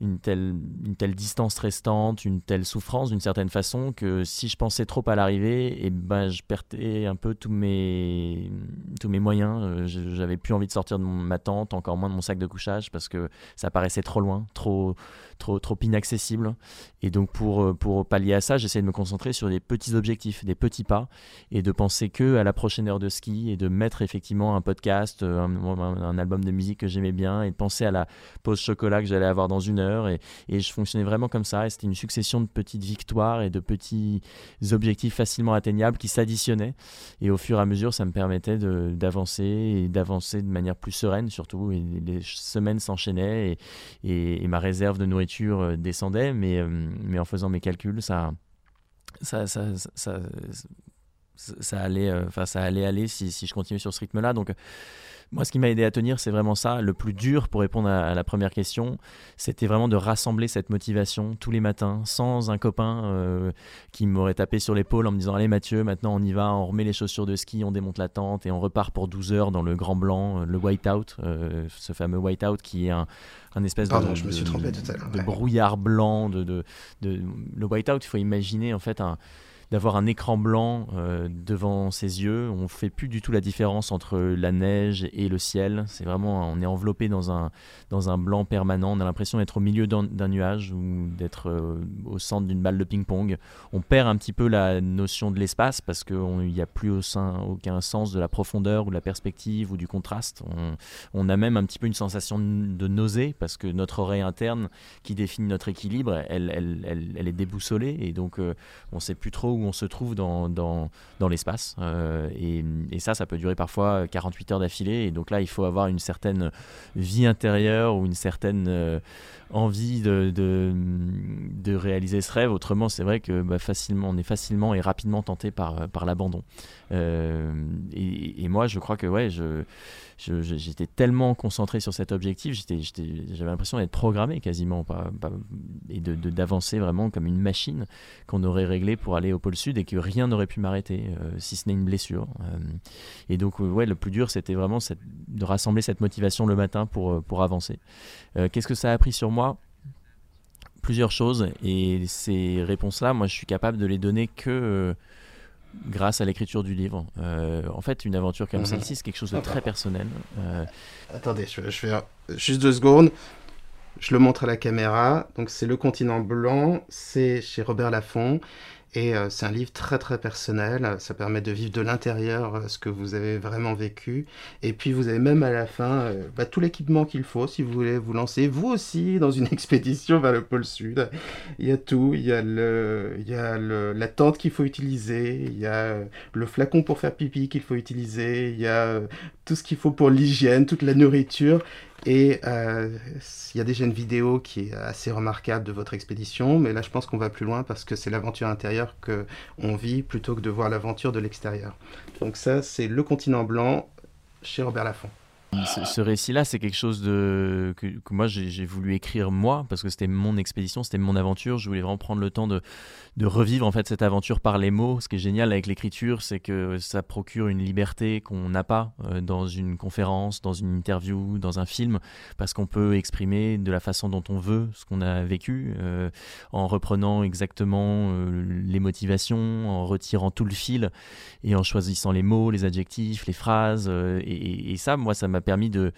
une telle, une telle distance restante, une telle souffrance d'une certaine façon que si je pensais trop à l'arrivée, et eh ben, je perdais un peu tous mes, tous mes moyens. Euh, j'avais plus envie de sortir de ma tente, encore moins de mon sac de couchage parce que ça paraissait paraissait trop loin, trop, trop, inaccessible. Et donc pour, euh, pour pallier à ça, j'essaie de me concentrer sur des petits objectifs, des petits pas, et de penser que à la prochaine heure de ski, et de mettre effectivement un podcast, euh, un, album de musique que j'aimais bien, et de penser à la pause chocolat que j'allais avoir dans une heure. Et, et je fonctionnais vraiment comme ça, et c'était une succession de petites victoires et de petits objectifs facilement atteignables qui s'additionnaient. Et au fur et à mesure, ça me permettait d'avancer, et d'avancer de manière plus sereine surtout. Et les semaines s'enchaînaient, et, et ma réserve de nourriture euh, descendait, mais, euh, mais en faisant mes calculs, ça, ça, ça, ça, allait, euh, enfin, ça allait aller si, si je continuais sur ce rythme-là. Donc, moi, ce qui m'a aidé à tenir, c'est vraiment ça. Le plus dur pour répondre à, la première question, c'était vraiment de rassembler cette motivation tous les matins, sans un copain euh, qui m'aurait tapé sur l'épaule en me disant Allez, Mathieu, maintenant on y va, on remet les chaussures de ski, on démonte la tente et on repart pour 12 heures dans le grand blanc, euh, le whiteout, euh, ce fameux whiteout qui est un, espèce de, je me suis trompé tout à de brouillard blanc. De, de, de, le whiteout, il faut imaginer en fait un d'avoir un écran blanc euh, devant ses yeux. On fait plus du tout la différence entre la neige et le ciel. C'est vraiment, on est enveloppé dans un, dans un blanc permanent. On a l'impression d'être au milieu d'un nuage ou d'être euh, au centre d'une balle de ping-pong. On perd un petit peu la notion de l'espace parce qu'il n'y a plus aucun sens de la profondeur ou de la perspective ou du contraste. On, on a même un petit peu une sensation de nausée parce que notre oreille interne qui définit notre équilibre, elle, elle, elle, elle est déboussolée et donc euh, on ne sait plus trop où on se trouve dans, dans, dans l'espace. Euh, et, ça, ça peut durer parfois 48 heures d'affilée. Et donc là, il faut avoir une certaine vie intérieure ou une certaine euh, envie de, de, de, réaliser ce rêve. Autrement, c'est vrai que bah, facilement, on est facilement et rapidement tenté par, par l'abandon. Euh, et, et, moi, je crois que ouais, je j'étais tellement concentré sur cet objectif, j'avais l'impression d'être programmé quasiment, et d'avancer de, vraiment comme une machine qu'on aurait réglée pour aller au pôle sud et que rien n'aurait pu m'arrêter, euh, si ce n'est une blessure. Euh, et donc, ouais, le plus dur, c'était vraiment de rassembler cette motivation le matin pour, euh, pour avancer. Qu'est-ce que ça a appris sur moi? Plusieurs choses, et ces réponses-là, moi, je suis capable de les donner que grâce à l'écriture du livre. Euh, en fait, une aventure comme mhm. celle-ci, c'est quelque chose de très personnel. Euh, Attendez, je, je vais juste deux secondes. Je le montre à la caméra. Donc, c'est Le Continent Blanc, c'est chez Robert Laffont. Et euh, c'est un livre très très personnel, ça permet de vivre de l'intérieur euh, ce que vous avez vraiment vécu. Et puis vous avez même à la fin euh, bah, tout l'équipement qu'il faut si vous voulez vous lancer, vous aussi, dans une expédition vers le pôle sud. Il y a tout, il y a, le, il y a la tente qu'il faut utiliser, il y a le flacon pour faire pipi qu'il faut utiliser, il y a tout ce qu'il faut pour l'hygiène, toute la nourriture. Et euh, il y a déjà une vidéo qui est assez remarquable de votre expédition, mais là je pense qu'on va plus loin parce que c'est l'aventure intérieure que on vit plutôt que de voir l'aventure de l'extérieur. Donc ça, c'est le continent blanc chez Robert Laffont. Ce, récit-là, c'est quelque chose que, moi j'ai voulu écrire moi, parce que c'était mon expédition, c'était mon aventure. Je voulais vraiment prendre le temps de, de revivre en fait cette aventure par les mots. Ce qui est génial avec l'écriture, c'est que ça procure une liberté qu'on n'a pas euh, dans une conférence, dans une interview, dans un film, parce qu'on peut exprimer de la façon dont on veut ce qu'on a vécu, euh, en reprenant exactement euh, les motivations, en retirant tout le fil et en choisissant les mots, les adjectifs, les phrases. et, et ça, moi, ça m'a permis de,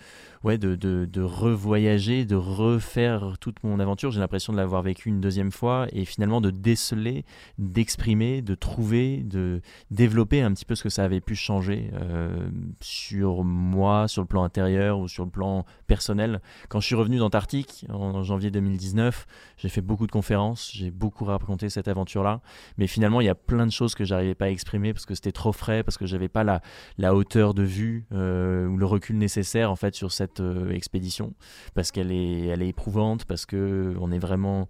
ouais, de, de, de, revoyager, de refaire toute mon aventure. J'ai l'impression de l'avoir vécu une deuxième fois et finalement de déceler, d'exprimer, de trouver, de développer un petit peu ce que ça avait pu changer euh, sur moi, sur le plan intérieur ou sur le plan personnel. Quand je suis revenu d'Antarctique en janvier 2019, j'ai fait beaucoup de conférences, j'ai beaucoup raconté cette aventure-là, mais finalement il y a plein de choses que j'arrivais pas à exprimer parce que c'était trop frais, parce que j'avais pas la, la hauteur de vue euh, ou le recul nécessaire en fait sur cette euh, expédition parce qu'elle est, elle est éprouvante, parce que on est vraiment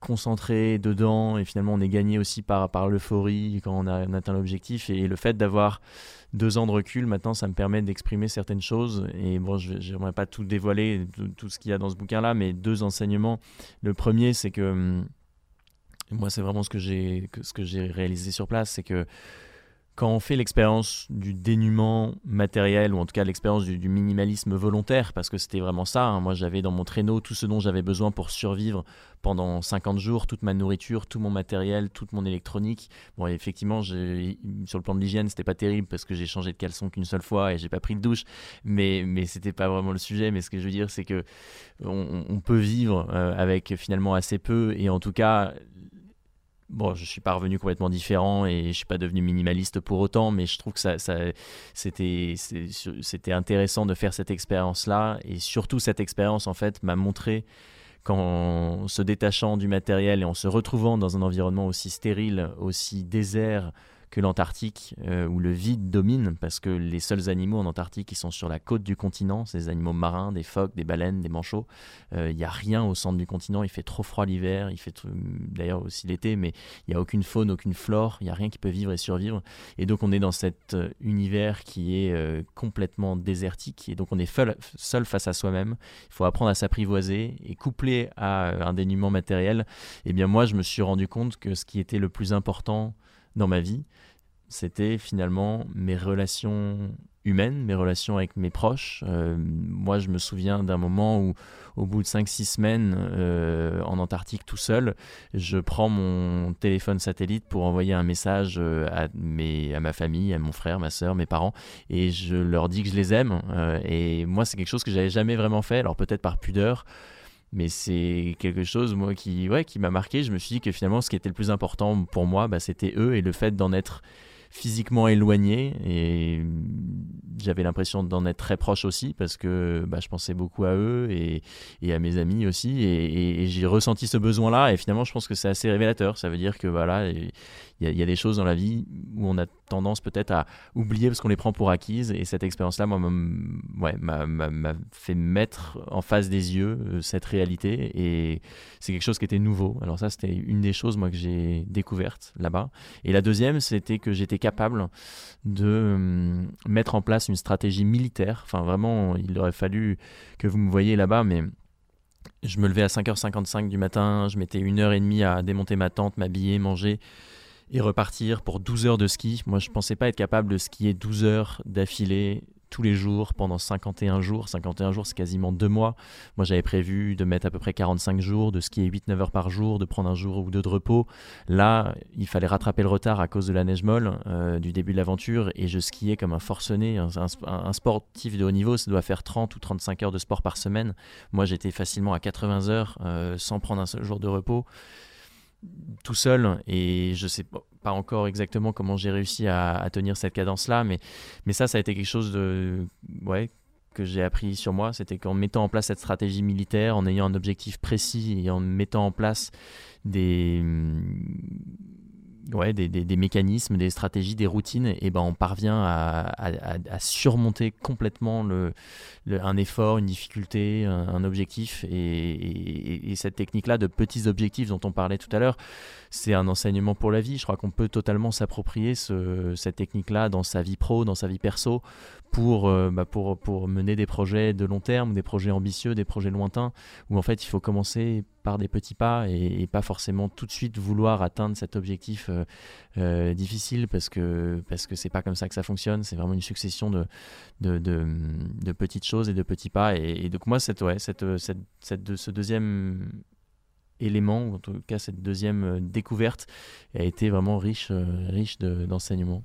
concentré dedans et finalement on est gagné aussi par, par l'euphorie quand on a, atteint l'objectif. Et le fait d'avoir deux ans de recul maintenant ça me permet d'exprimer certaines choses. Et bon je n'aimerais pas tout dévoiler tout, ce qu'il y a dans ce bouquin là mais deux enseignements. Le premier c'est que hum, moi c'est vraiment ce que j'ai ce que j'ai réalisé sur place c'est que quand on fait l'expérience du dénuement matériel, ou en tout cas l'expérience du, minimalisme volontaire, parce que c'était vraiment ça, hein. moi j'avais dans mon traîneau tout ce dont j'avais besoin pour survivre pendant 50 jours, toute ma nourriture, tout mon matériel, toute mon électronique. Bon, effectivement, sur le plan de l'hygiène, c'était pas terrible parce que j'ai changé de caleçon qu'une seule fois et j'ai pas pris de douche, mais, mais c'était pas vraiment le sujet. Mais ce que je veux dire, c'est que on, peut vivre euh, avec finalement assez peu, et en tout cas, Bon, je suis pas revenu complètement différent et je suis pas devenu minimaliste pour autant, mais je trouve que ça, c'était, c'était intéressant de faire cette expérience-là. Et surtout cette expérience en fait m'a montré qu'en se détachant du matériel et en se retrouvant dans un environnement aussi stérile, aussi désert, que l'Antarctique, euh, où le vide domine, parce que les seuls animaux en Antarctique qui sont sur la côte du continent, c'est des animaux marins, des phoques, des baleines, des manchots. Euh, il n'y a rien au centre du continent, il fait trop froid l'hiver, il fait d'ailleurs aussi l'été, mais il n'y a aucune faune, aucune flore, il n'y a rien qui peut vivre et survivre. Et donc on est dans cet euh, univers qui est complètement désertique, et donc on est seul, face à soi-même. Il faut apprendre à s'apprivoiser, et couplé à un dénuement matériel, eh bien moi je me suis rendu compte que ce qui était le plus important dans ma vie, c'était finalement mes relations humaines, mes relations avec mes proches. Euh, moi, je me souviens d'un moment où, au bout de 5-6 semaines euh, en Antarctique tout seul, je prends mon téléphone satellite pour envoyer un message euh, à, ma famille, à mon frère, ma soeur, mes parents, et je leur dis que je les aime. et moi, c'est quelque chose que j'avais jamais vraiment fait, alors peut-être par pudeur mais c'est quelque chose moi qui ouais qui m'a marqué. Je me suis dit que finalement ce qui était le plus important pour moi bah, c'était eux et le fait d'en être physiquement éloigné. Et j'avais l'impression d'en être très proche aussi parce que bah, je pensais beaucoup à eux et, à mes amis aussi. Et, et j'ai ressenti ce besoin là et finalement je pense que c'est assez révélateur. Ça veut dire que voilà il y, a des choses dans la vie où on a tendance peut-être à oublier parce qu'on les prend pour acquises. Et cette expérience-là, moi, m'a fait mettre en face des yeux euh, cette réalité. Et c'est quelque chose qui était nouveau. Alors ça, c'était une des choses, moi, que j'ai découvertes là-bas. Et la deuxième, c'était que j'étais capable de euh, mettre en place une stratégie militaire. Enfin, vraiment, il aurait fallu que vous me voyiez là-bas, mais je me levais à 5h55 du matin, je mettais une heure et demie à démonter ma tente, m'habiller, manger, et repartir pour 12 heures de ski. Moi, je ne pensais pas être capable de skier 12 heures d'affilée tous les jours pendant 51 jours. 51 jours, c'est quasiment deux mois. Moi, j'avais prévu de mettre à peu près 45 jours, de skier 8-9 heures par jour, de prendre un jour ou deux de repos. Là, il fallait rattraper le retard à cause de la neige molle euh, du début de l'aventure et je skiais comme un forcené. Un, sportif de haut niveau, ça doit faire 30 ou 35 heures de sport par semaine. Moi, j'étais facilement à 80 heures euh, sans prendre un seul jour de repos tout seul et je sais pas encore exactement comment j'ai réussi à, tenir cette cadence là mais, mais ça ça a été quelque chose de ouais que j'ai appris sur moi. C'était qu'en mettant en place cette stratégie militaire en ayant un objectif précis et en mettant en place des ouais, des, des, mécanismes, des stratégies, des routines, et ben on parvient à, à, surmonter complètement le, un effort, une difficulté, un, objectif. Et, et, cette technique-là de petits objectifs dont on parlait tout à l'heure, c'est un enseignement pour la vie. Je crois qu'on peut totalement s'approprier ce, cette technique-là dans sa vie pro, dans sa vie perso, pour, euh, bah pour, pour mener des projets de long terme, des projets ambitieux, des projets lointains, où en fait il faut commencer par des petits pas et, pas forcément tout de suite vouloir atteindre cet objectif euh, euh, difficile parce que parce que c'est pas comme ça que ça fonctionne. C'est vraiment une succession de de, petites choses et de petits pas. Et, donc moi cette ouais cette, cette, cette ce deuxième élément, ou en tout cas cette deuxième découverte, a été vraiment riche, riche d'enseignements.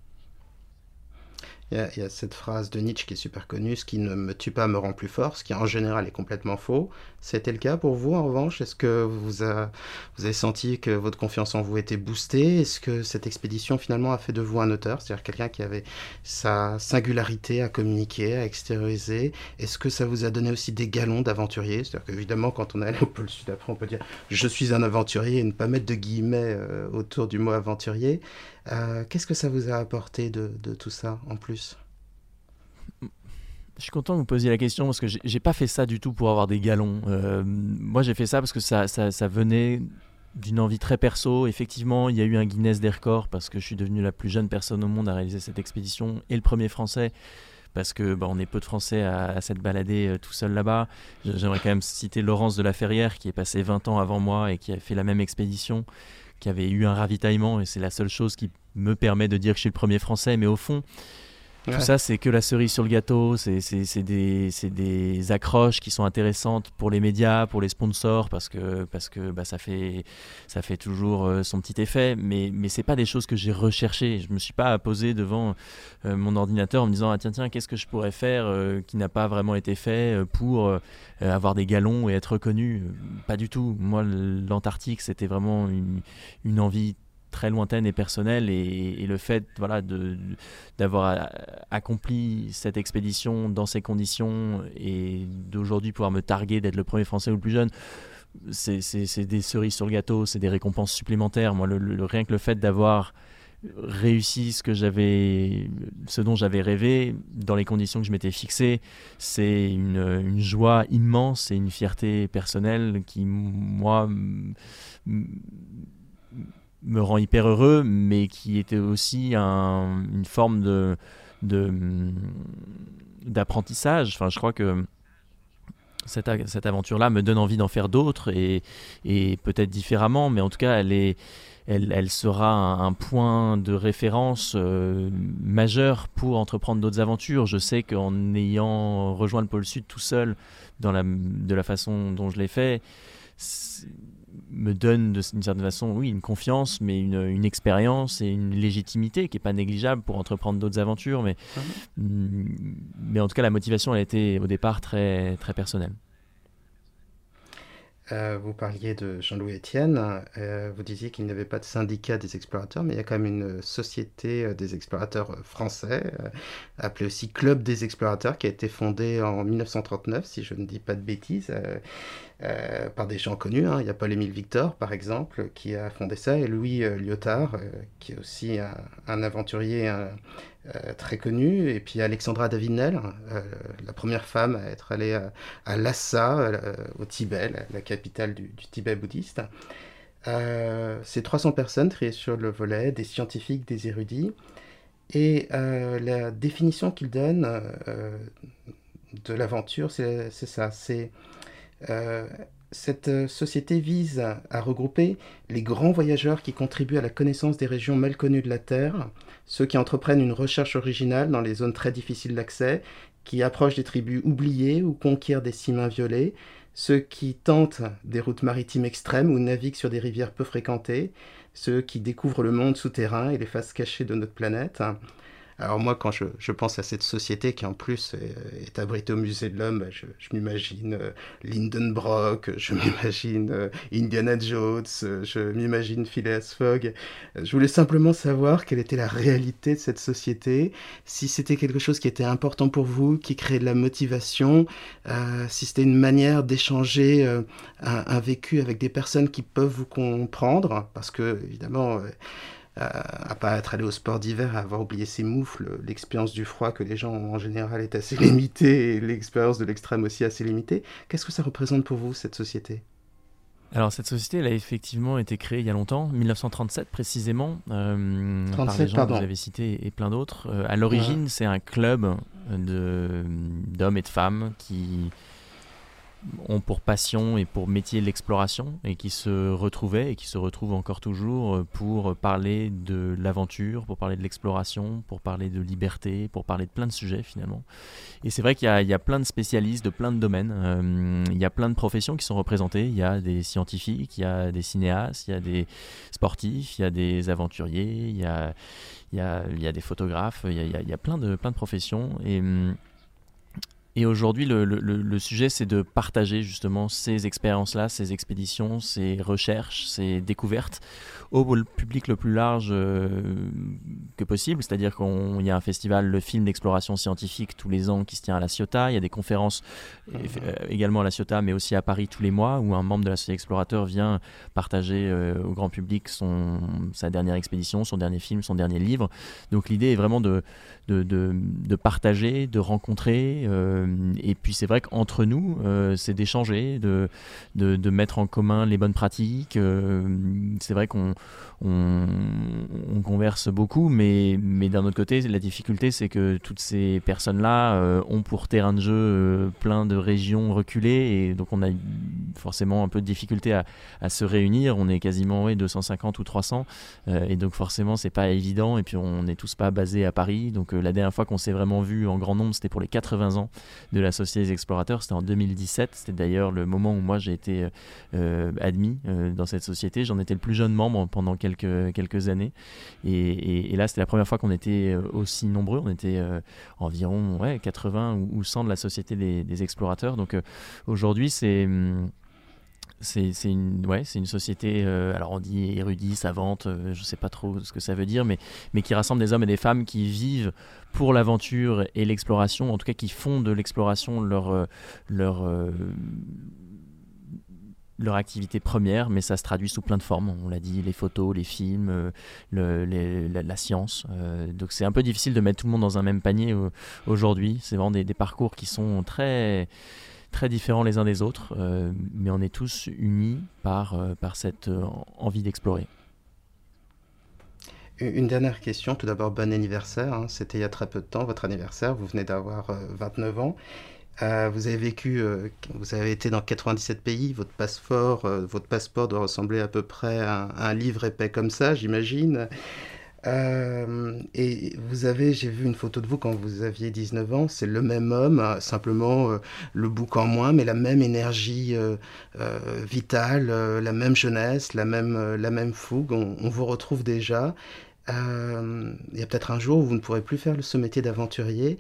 Il y, a, cette phrase de Nietzsche qui est super connue, ce qui ne me tue pas me rend plus fort, ce qui en général est complètement faux. C'était le cas pour vous en revanche? Est-ce que vous, avez senti que votre confiance en vous était boostée? Est-ce que cette expédition finalement a fait de vous un auteur? C'est-à-dire quelqu'un qui avait sa singularité à communiquer, à extérioriser. Est-ce que ça vous a donné aussi des galons d'aventurier? C'est-à-dire qu'évidemment quand on est allé au pôle sud après on peut dire je suis un aventurier et ne pas mettre de guillemets euh, autour du mot aventurier. Euh, qu'est-ce que ça vous a apporté de, tout ça en plus? Je suis content que vous posiez la question parce que j'ai pas fait ça du tout pour avoir des galons. Euh, moi, j'ai fait ça parce que ça, venait d'une envie très perso. Effectivement, il y a eu un Guinness des records parce que je suis devenu la plus jeune personne au monde à réaliser cette expédition et le premier français parce que bah, on est peu de Français à, s'être baladé euh, tout seul là-bas. J'aimerais quand même citer Laurence de la Ferrière qui est passée 20 ans avant moi et qui a fait la même expédition qui avait eu un ravitaillement et c'est la seule chose qui me permet de dire que je suis le premier français. Mais au fond, tout ça, c'est que la cerise sur le gâteau, c'est des, des, accroches qui sont intéressantes pour les médias, pour les sponsors, parce que, parce que bah, ça, fait, ça fait toujours euh, son petit effet, mais, mais ce pas des choses que j'ai recherchées. Je ne me suis pas posé devant euh, mon ordinateur en me disant, ah, tiens, tiens, qu'est-ce que je pourrais faire euh, qui n'a pas vraiment été fait pour avoir des galons et être reconnu? Pas du tout. Moi, l'Antarctique, c'était vraiment une envie très lointaine et personnelle et, le fait voilà de d'avoir accompli cette expédition dans ces conditions et d'aujourd'hui pouvoir me targuer d'être le premier français ou le plus jeune c'est des cerises sur le gâteau c'est des récompenses supplémentaires. Moi rien que le fait d'avoir réussi ce que j'avais ce dont j'avais rêvé dans les conditions que je m'étais fixées c'est une, une, joie immense et une fierté personnelle qui moi me rend hyper heureux, mais qui était aussi une forme d'apprentissage. Enfin, je crois que cette, cette aventure-là me donne envie d'en faire d'autres et, peut-être différemment, mais en tout cas, elle, est, elle sera un, point de référence euh, majeur pour entreprendre d'autres aventures. Je sais qu'en ayant rejoint le pôle Sud tout seul, dans la, de la façon dont je l'ai fait, me donne d'une certaine façon, oui, une confiance, mais une, une expérience et une légitimité qui n'est pas négligeable pour entreprendre d'autres aventures. Mais, mhm. mm, mais en tout cas, la motivation, elle a été au départ très, très personnelle. Euh, vous parliez de Jean-Louis Etienne, euh, vous disiez qu'il n'y avait pas de syndicat des explorateurs, mais il y a quand même une société euh, des explorateurs français, appelée aussi Club des explorateurs, qui a été fondée en 1939, si je ne dis pas de bêtises, par des gens connus. Hein. Il y a Paul-Émile Victor, par exemple, qui a fondé ça, et Louis Lyotard, qui est aussi un, aventurier, euh, très connue, et puis Alexandra Davinel, euh, la première femme à être allée à, Lhasa, euh, au Tibet, la, capitale du, Tibet bouddhiste. C'est 300 personnes triées sur le volet, des scientifiques, des érudits. Et la définition qu'ils donnent de l'aventure, c'est ça. C'est cette société vise à, regrouper les grands voyageurs qui contribuent à la connaissance des régions mal connues de la Terre, ceux qui entreprennent une recherche originale dans les zones très difficiles d'accès, qui approchent des tribus oubliées ou conquièrent des cimes inviolées, ceux qui tentent des routes maritimes extrêmes ou naviguent sur des rivières peu fréquentées, ceux qui découvrent le monde souterrain et les faces cachées de notre planète, alors moi, quand je, pense à cette société qui en plus est, abritée au musée de l'homme, bah, je, m'imagine euh, Lindenbrock, je m'imagine euh, Indiana Jones, euh, je m'imagine Phileas Fogg. Je voulais simplement savoir quelle était la réalité de cette société, si c'était quelque chose qui était important pour vous, qui créait de la motivation, si c'était une manière d'échanger un, vécu avec des personnes qui peuvent vous comprendre, parce que évidemment à pas être allé au sport d'hiver, à avoir oublié ses moufles, l'expérience du froid que les gens ont en général est assez limitée et l'expérience de l'extrême aussi assez limitée. Qu'est-ce que ça représente pour vous, cette société? Alors cette société, elle a effectivement été créée il y a longtemps, 1937 précisément, euh, par les gens que vous avez cités et plein d'autres. Euh, à l'origine, c'est un club d'hommes et de femmes qui ont pour passion et pour métier l'exploration et qui se retrouvaient et qui se retrouvent encore toujours euh, pour parler de l'aventure, pour parler de l'exploration, pour parler de liberté, pour parler de plein de sujets finalement. Et c'est vrai qu'il y, a plein de spécialistes de plein de domaines, euh, il y a plein de professions qui sont représentées, il y a des scientifiques, il y a des cinéastes, il y a des sportifs, il y a des aventuriers, il y a, il y a, il y a des photographes, il y a, il y a plein, de, plein de professions. Et hum, et aujourd'hui, le, le, le, sujet, c'est de partager justement ces expériences-là, ces expéditions, ces recherches, ces découvertes au public le plus large euh, que possible. C'est-à-dire qu'il y a un festival, le film d'exploration scientifique tous les ans qui se tient à La Ciotat. Il y a des conférences euh, euh, également à La Ciotat, mais aussi à Paris tous les mois, où un membre de la Société Explorateur vient partager au grand public son, sa dernière expédition, son dernier film, son dernier livre. Donc l'idée est vraiment de, de, de, de partager, de rencontrer. Et puis c'est vrai qu'entre nous, c'est d'échanger, de, de, mettre en commun les bonnes pratiques. c'est vrai qu'on on, converse beaucoup, mais, mais d'un autre côté, la difficulté, c'est que toutes ces personnes-là euh, ont pour terrain de jeu euh, plein de régions reculées, et donc on a forcément un peu de difficulté à, se réunir. On est quasiment ouais, 250 ou 300, et donc forcément c'est pas évident. Et puis on n'est tous pas basés à Paris. Donc la dernière fois qu'on s'est vraiment vu en grand nombre, c'était pour les 80 ans de la Société des Explorateurs. C'était en 2017. C'était d'ailleurs le moment où moi j'ai été admis dans cette société. J'en étais le plus jeune membre pendant quelques, quelques années. Et, là, c'était la première fois qu'on était aussi nombreux. On était environ ouais, 80 ou, 100 de la Société des, Explorateurs. Donc aujourd'hui, c'est hum, c'est une, ouais, une société, euh, alors on dit érudite, savante, euh, je ne sais pas trop ce que ça veut dire, mais, mais qui rassemble des hommes et des femmes qui vivent pour l'aventure et l'exploration, en tout cas qui font de l'exploration leur, euh, leur, leur activité première, mais ça se traduit sous plein de formes. On l'a dit, les photos, les films, la, science. donc c'est un peu difficile de mettre tout le monde dans un même panier aujourd'hui. C'est vraiment des, des, parcours qui sont très très différents les uns des autres, euh, mais on est tous unis par, euh, par cette euh, envie d'explorer. Une dernière question, tout d'abord bon anniversaire, hein. c'était il y a très peu de temps, votre anniversaire, vous venez d'avoir 29 ans. vous avez vécu, vous avez été dans 97 pays, votre passeport, votre passeport doit ressembler à peu près à un livre épais comme ça, j'imagine. Euh, et vous avez, j'ai vu une photo de vous quand vous aviez 19 ans, c'est le même homme, euh, simplement euh, le bouc en moins, mais la même énergie vitale, la même jeunesse, la même, la même fougue, on, on vous retrouve déjà. il y a peut-être un jour où vous ne pourrez plus faire ce métier d'aventurier,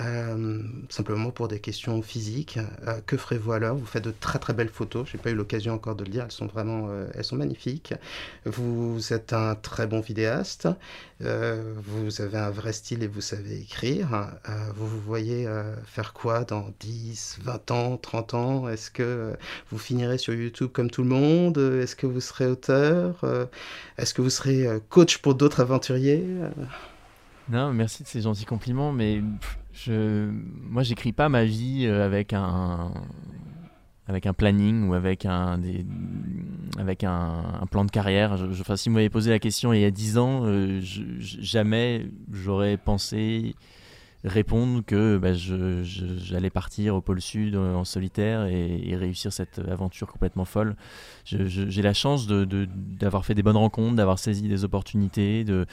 euh, simplement pour des questions physiques. Euh, que ferez-vous alors? Vous faites de très très belles photos. J'ai pas eu l'occasion encore de le dire. Elles sont vraiment, euh, elles sont magnifiques. Vous êtes un très bon vidéaste. vous avez un vrai style et vous savez écrire. vous vous voyez faire quoi dans 10, 20 ans, 30 ans? Est-ce que vous finirez sur YouTube comme tout le monde? Est-ce que vous serez auteur? Est-ce que vous serez coach pour d'autres aventuriers? Non, merci de ces gentils compliments, mais je, moi, j'écris pas ma vie euh, avec un, avec un planning ou avec un, avec un, plan de carrière. Enfin, si vous m'avez posé la question il y a 10 ans, euh, jamais j'aurais pensé répondre que bah, j'allais partir au pôle sud euh, en solitaire et, réussir cette aventure complètement folle. J'ai la chance d'avoir fait des bonnes rencontres, d'avoir saisi des opportunités, de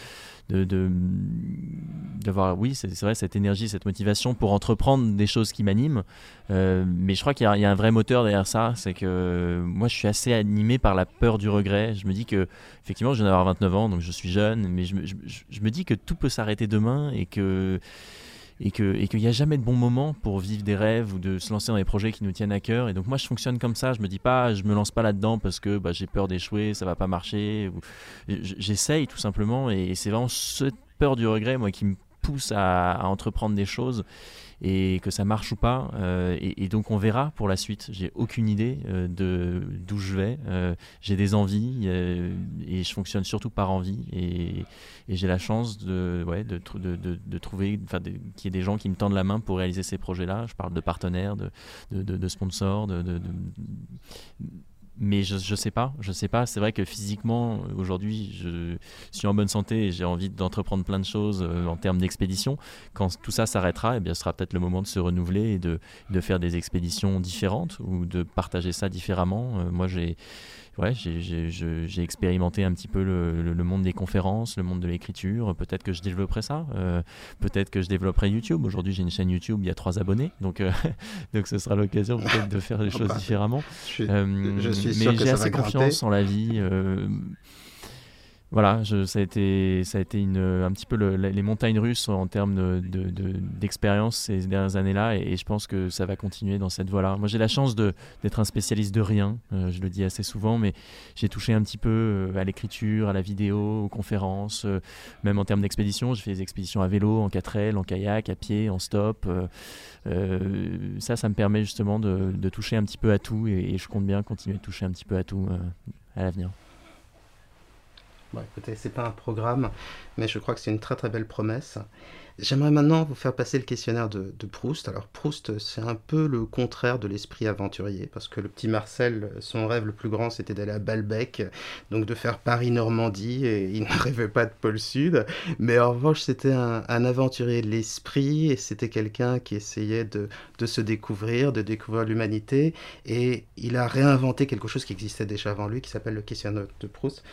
d'avoir, oui, c'est vrai, cette énergie, cette motivation pour entreprendre des choses qui m'animent. Euh, mais je crois qu'il y, a un vrai moteur derrière ça, c'est que moi, je suis assez animé par la peur du regret. Je me dis que, effectivement, je viens d'avoir 29 ans, donc je suis jeune, mais je, je me dis que tout peut s'arrêter demain et que et qu'il et n'y a jamais de bon moment pour vivre des rêves ou de se lancer dans des projets qui nous tiennent à cœur. Et donc moi je fonctionne comme ça, je me dis pas je me lance pas là-dedans parce que bah, j'ai peur d'échouer, ça va pas marcher. J'essaye tout simplement et c'est vraiment cette peur du regret moi qui me pousse à entreprendre des choses et que ça marche ou pas. Euh, et, donc on verra pour la suite. J'ai aucune idée euh, de d'où je vais. Euh, j'ai des envies et je fonctionne surtout par envie. Et, j'ai la chance de, ouais, de, de, de, trouver qu'il y ait des gens qui me tendent la main pour réaliser ces projets-là. Je parle de partenaires, de, de, sponsors, de mais je, je sais pas, je sais pas. C'est vrai que physiquement, aujourd'hui, je suis en bonne santé et j'ai envie d'entreprendre plein de choses euh, en termes d'expédition. Quand tout ça s'arrêtera, eh bien, ce sera peut-être le moment de se renouveler et de, de, faire des expéditions différentes ou de partager ça différemment. Euh, moi, j'ai ouais, j'ai expérimenté un petit peu le, le, monde des conférences, le monde de l'écriture. Peut-être que je développerai ça. Euh, peut-être que je développerai YouTube. Aujourd'hui, j'ai une chaîne YouTube, il y a trois abonnés. Donc, euh, donc ce sera l'occasion peut-être de faire les choses différemment. Je suis, euh, je suis mais j'ai assez confiance en la vie voilà, je, ça a été, ça a été une, un petit peu les montagnes russes en termes d'expérience de, de, ces dernières années-là, et, je pense que ça va continuer dans cette voie-là. Moi, j'ai la chance d'être un spécialiste de rien, euh, je le dis assez souvent, mais j'ai touché un petit peu euh, à l'écriture, à la vidéo, aux conférences, euh, même en termes d'expédition. J'ai fait des expéditions à vélo, en 4L, en kayak, à pied, en stop. ça, ça me permet justement de, toucher un petit peu à tout, et, et, je compte bien continuer de toucher un petit peu à tout à l'avenir. Bon, écoutez, c'est pas un programme, mais je crois que c'est une très très belle promesse. J'aimerais maintenant vous faire passer le questionnaire de, Proust. Alors Proust, c'est un peu le contraire de l'esprit aventurier, parce que le petit Marcel, son rêve le plus grand, c'était d'aller à Balbec, donc de faire Paris-Normandie, et il ne rêvait pas de pôle Sud. Mais en revanche, c'était un, aventurier de l'esprit, et c'était quelqu'un qui essayait de, de se découvrir, de découvrir l'humanité, et il a réinventé quelque chose qui existait déjà avant lui, qui s'appelle le questionnaire de Proust.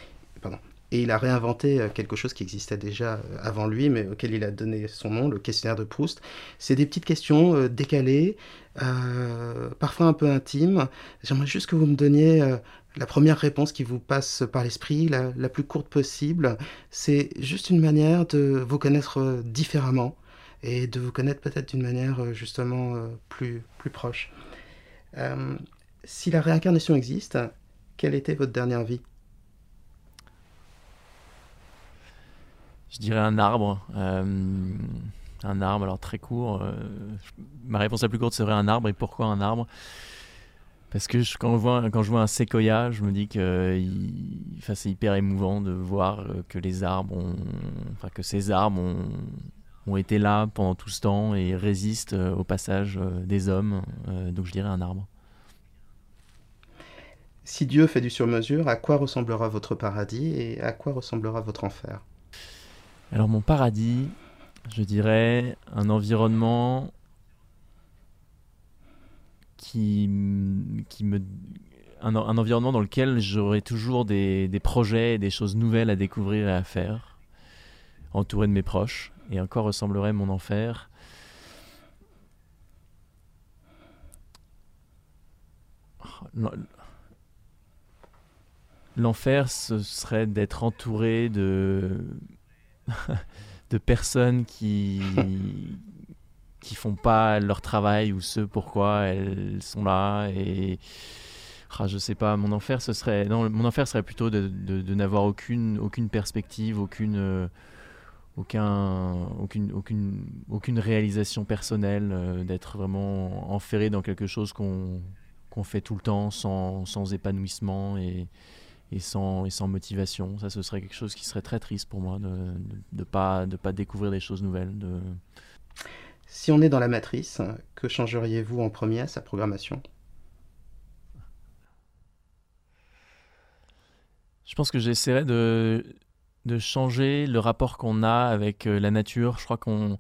Pardon, et il a réinventé euh, quelque chose qui existait déjà euh, avant lui, mais auquel il a donné son nom, le questionnaire de Proust. C'est des petites questions euh, décalées, parfois un peu intimes. J'aimerais juste que vous me donniez la première réponse qui vous passe par l'esprit, la, la, plus courte possible. C'est juste une manière de vous connaître différemment et de vous connaître peut-être d'une manière justement plus, plus proche. si la réincarnation existe, quelle était votre dernière vie? Je dirais un arbre. Euh, un arbre, alors très court. Euh, ma réponse la plus courte serait un arbre. Et pourquoi un arbre? Parce que quand, je vois, un séquoia, je me dis que c'est hyper émouvant de voir que les arbres enfin, que ces arbres ont, été là pendant tout ce temps et résistent au passage des hommes. Euh, donc je dirais un arbre. Si Dieu fait du sur-mesure, à quoi ressemblera votre paradis et à quoi ressemblera votre enfer? Alors mon paradis, je dirais un environnement qui, me un, environnement dans lequel j'aurai toujours des, des, projets, des choses nouvelles à découvrir et à faire, entouré de mes proches. Et encore ressemblerait mon enfer L'enfer, ce serait d'être entouré de de personnes qui qui font pas leur travail ou ce pourquoi elles sont là et ah, je sais pas mon enfer ce serait non mon enfer serait plutôt de, de, n'avoir aucune aucune perspective aucune euh, aucun aucune aucune aucune réalisation personnelle euh, d'être vraiment enferré dans quelque chose qu'on qu'on fait tout le temps sans, sans épanouissement et et sans, et sans motivation. Ça, ce serait quelque chose qui serait très triste pour moi de ne de, pas, de pas découvrir des choses nouvelles. De... Si on est dans la matrice, que changeriez-vous en premier à sa programmation? Je pense que j'essaierais de, de changer le rapport qu'on a avec euh, la nature. Je crois qu'on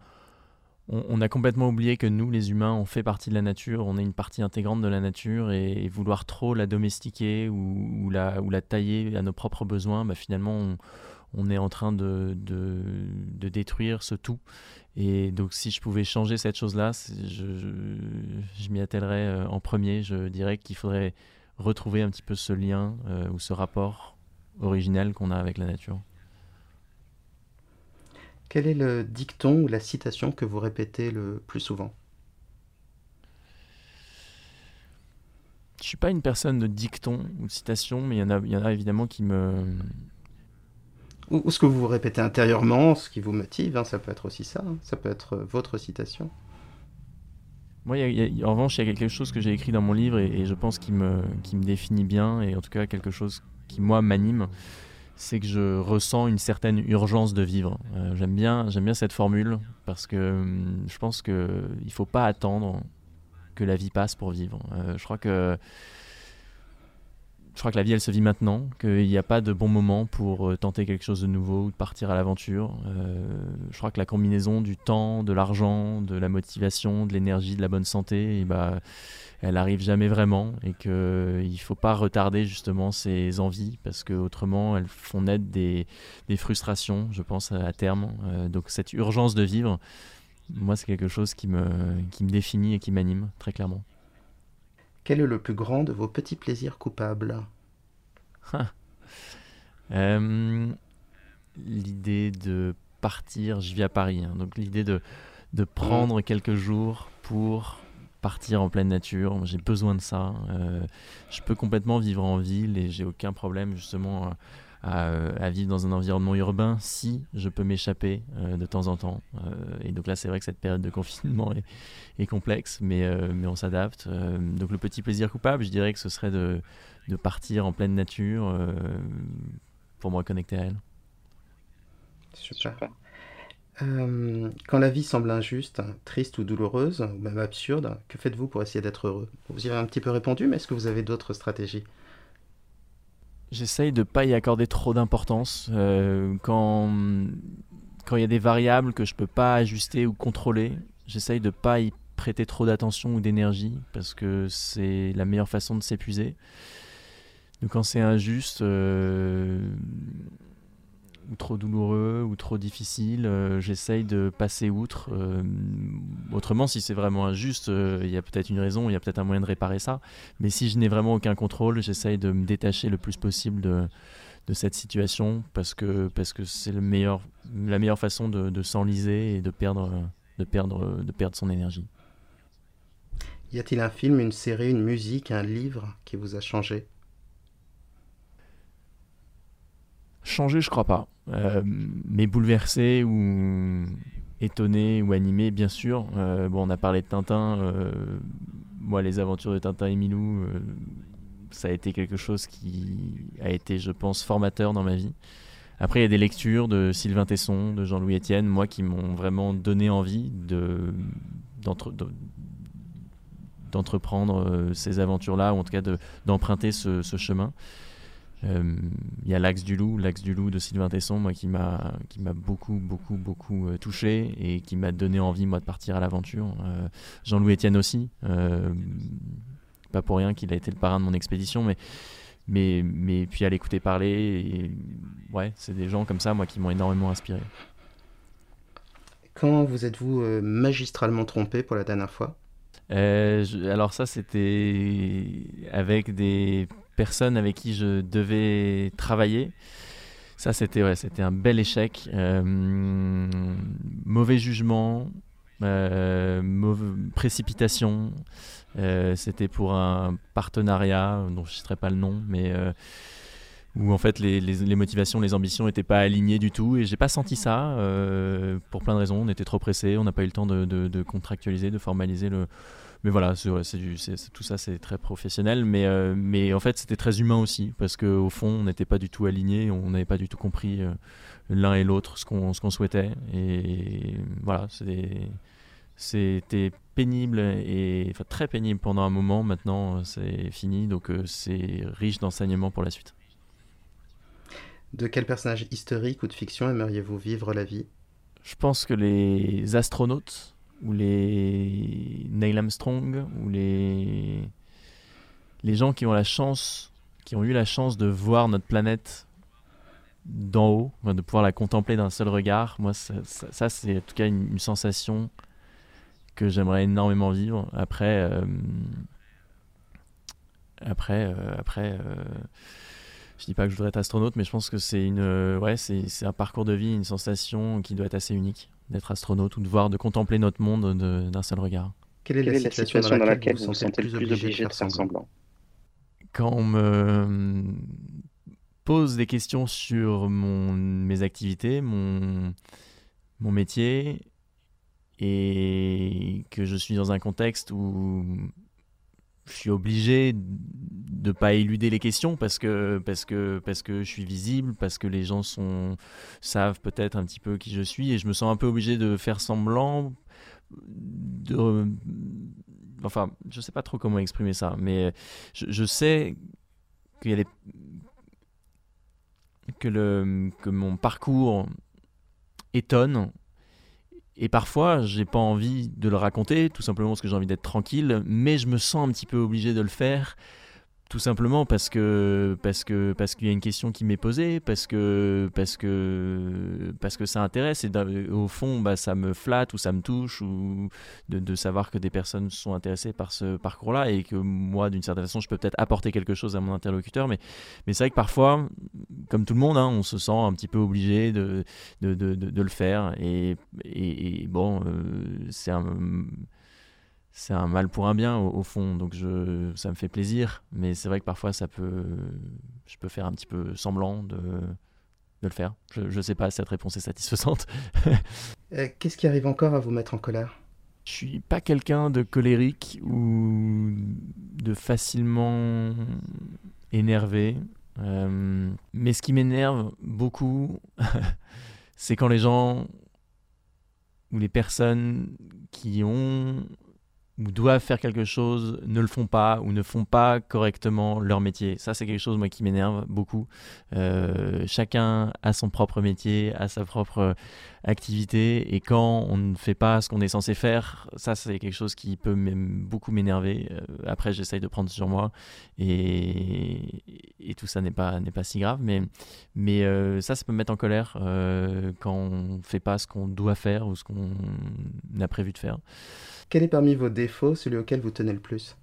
on, a complètement oublié que nous, les humains, on fait partie de la nature, on est une partie intégrante de la nature, et, vouloir trop la domestiquer ou, la, tailler à nos propres besoins, bah, finalement, on, est en train de, détruire ce tout. Et donc, si je pouvais changer cette chose-là, je, je, m'y attellerais euh, en premier. Je dirais qu'il faudrait retrouver un petit peu ce lien euh, ou ce rapport originel qu'on a avec la nature. Quel est le dicton ou la citation que vous répétez le plus souvent? Je suis pas une personne de dicton ou de citation, mais il y, en a, y en a évidemment qui me... Ou, ce que vous répétez intérieurement, ce qui vous motive, hein, ça peut être aussi ça, hein. ça peut être votre citation. Moi, en revanche, il y a quelque chose que j'ai écrit dans mon livre et, et je pense qui me, qui me définit bien, et en tout cas quelque chose qui, moi, m'anime c'est que je ressens une certaine urgence de vivre. Euh, j'aime bien, j'aime bien cette formule parce que hum, je pense que il faut pas attendre que la vie passe pour vivre. Euh, je crois que je crois que la vie elle se vit maintenant, qu'il n'y a pas de bon moment pour euh, tenter quelque chose de nouveau ou de partir à l'aventure. je crois que la combinaison du temps, de l'argent, de la motivation, de l'énergie, de la bonne santé, bah elle arrive jamais vraiment et qu'il ne faut pas retarder justement ses envies parce que autrement elles font naître des, frustrations, je pense, à terme. Euh, donc cette urgence de vivre, moi, c'est quelque chose qui me, qui me définit et qui m'anime très clairement. Quel est le plus grand de vos petits plaisirs coupables euh, L'idée de partir, je vis à Paris, hein, donc l'idée de, de prendre quelques jours pour partir en pleine nature. J'ai besoin de ça. Euh, je peux complètement vivre en ville et j'ai aucun problème justement à, vivre dans un environnement urbain si je peux m'échapper euh, de temps en temps. Euh, et donc là, c'est vrai que cette période de confinement est, complexe, mais, mais on s'adapte. donc le petit plaisir coupable, je dirais que ce serait de, de partir en pleine nature pour me reconnecter à elle. Super. Euh, quand la vie semble injuste, triste ou douloureuse, ou même absurde, que faites-vous pour essayer d'être heureux? Vous y avez un petit peu répondu, mais est-ce que vous avez d'autres stratégies? J'essaye de ne pas y accorder trop d'importance. Euh, quand quand il y a des variables que je peux pas ajuster ou contrôler, j'essaye de ne pas y prêter trop d'attention ou d'énergie parce que c'est la meilleure façon de s'épuiser. Donc quand c'est injuste, euh, ou trop douloureux ou trop difficile, euh, j'essaye de passer outre. Euh, autrement, si c'est vraiment injuste, euh, il y a peut-être une raison, il y a peut-être un moyen de réparer ça. Mais si je n'ai vraiment aucun contrôle, j'essaye de me détacher le plus possible de, de cette situation parce que parce que c'est le meilleur, la meilleure façon de, de s'enliser et de perdre, de, perdre, de perdre son énergie. Y a-t-il un film, une série, une musique, un livre qui vous a changé? Changer, je crois pas. Euh, mais bouleversé ou étonné ou animé, bien sûr. Euh, bon, on a parlé de Tintin. Euh, moi, les aventures de Tintin et Milou, ça a été quelque chose qui a été, je pense, formateur dans ma vie. Après, il y a des lectures de Sylvain Tesson, de Jean-Louis Etienne, moi, qui m'ont vraiment donné envie de, d'entreprendre ces aventures-là, ou en tout cas d'emprunter ce chemin. Euh, il y a l'axe du loup, l'axe du loup de Sylvain Tesson, moi qui m'a qui m'a beaucoup beaucoup beaucoup euh, touché et qui m'a donné envie moi de partir à l'aventure. Euh, Jean-Louis Etienne aussi, pas pour rien qu'il a été le parrain de mon expédition, mais mais mais puis à l'écouter parler, et, ouais, c'est des gens comme ça moi qui m'ont énormément inspiré. Quand vous êtes-vous magistralement trompé pour la dernière fois? Alors ça c'était avec des personnes avec qui je devais travailler. Ça, c'était un bel échec. Euh, mauvais jugement, euh, précipitation. Euh, c'était pour un partenariat dont je ne citerai pas le nom, mais où en fait les, motivations, les ambitions n'étaient pas alignées du tout. Et j'ai pas senti ça pour plein de raisons. On était trop pressé, on n'a pas eu le temps de contractualiser, de formaliser le, mais voilà, c'est, tout ça c'est très professionnel, mais, euh, mais en fait c'était très humain aussi, parce qu'au fond on n'était pas du tout alignés, on n'avait pas du tout compris euh, l'un et l'autre ce qu'on, ce qu'on souhaitait. Et voilà, c'était pénible et enfin, très pénible pendant un moment, maintenant c'est fini, donc euh, c'est riche d'enseignements pour la suite. De quel personnage historique ou de fiction aimeriez-vous vivre la vie? Je pense que les astronautes ou les Neil Armstrong, ou les, les gens qui ont la chance, qui ont eu la chance de voir notre planète d'en haut, de pouvoir la contempler d'un seul regard. Moi, ça, c'est en tout cas une, sensation que j'aimerais énormément vivre. Après, euh, après, euh. Euh, je dis pas que je voudrais être astronaute, mais je pense que c'est une, ouais, c'est un parcours de vie, une sensation qui doit être assez unique d'être astronaute ou de voir, de contempler notre monde d'un seul regard. Quelle est, la, situation, dans laquelle, vous vous sentez le plus obligé de faire semblant Quand on me pose des questions sur mon, mes activités, mon, mon métier, et que je suis dans un contexte où je suis obligé de pas éluder les questions parce que parce que parce que je suis visible parce que les gens sont savent peut-être un petit peu qui je suis et je me sens un peu obligé de faire semblant de enfin je sais pas trop comment exprimer ça mais je, sais qu'il y a des que le que mon parcours étonne et parfois, j'ai pas envie de le raconter, tout simplement parce que j'ai envie d'être tranquille, mais je me sens un petit peu obligé de le faire tout simplement parce que parce que parce qu'il y a une question qui m'est posée, parce que parce que parce que ça intéresse et au fond bah, ça me flatte ou ça me touche ou de, savoir que des personnes sont intéressées par ce parcours-là et que moi d'une certaine façon je peux peut-être apporter quelque chose à mon interlocuteur. Mais mais c'est vrai que parfois, comme tout le monde, hein, on se sent un petit peu obligé de de, de, de le faire et, et, bon euh, c'est un c'est un mal pour un bien au, fond, donc je, ça me fait plaisir, mais c'est vrai que parfois ça peut, je peux faire un petit peu semblant de, de le faire. Je ne sais pas si cette réponse est satisfaisante. Euh, qu'est-ce qui arrive encore à vous mettre en colère? Je suis pas quelqu'un de colérique ou de facilement énervé, euh, mais ce qui m'énerve beaucoup, c'est quand les gens où les personnes qui ont ou doivent faire quelque chose ne le font pas ou ne font pas correctement leur métier. Ça, c'est quelque chose moi qui m'énerve beaucoup. Euh, chacun a son propre métier, a sa propre activité, et quand on ne fait pas ce qu'on est censé faire, ça, c'est quelque chose qui peut beaucoup m'énerver. Euh, après, j'essaye de prendre sur moi, et, et tout ça n'est pas n'est pas si grave, mais mais euh, ça, ça peut me mettre en colère quand on ne fait pas ce qu'on doit faire ou ce qu'on a prévu de faire. Quel est parmi vos défauts celui auquel vous tenez le plus?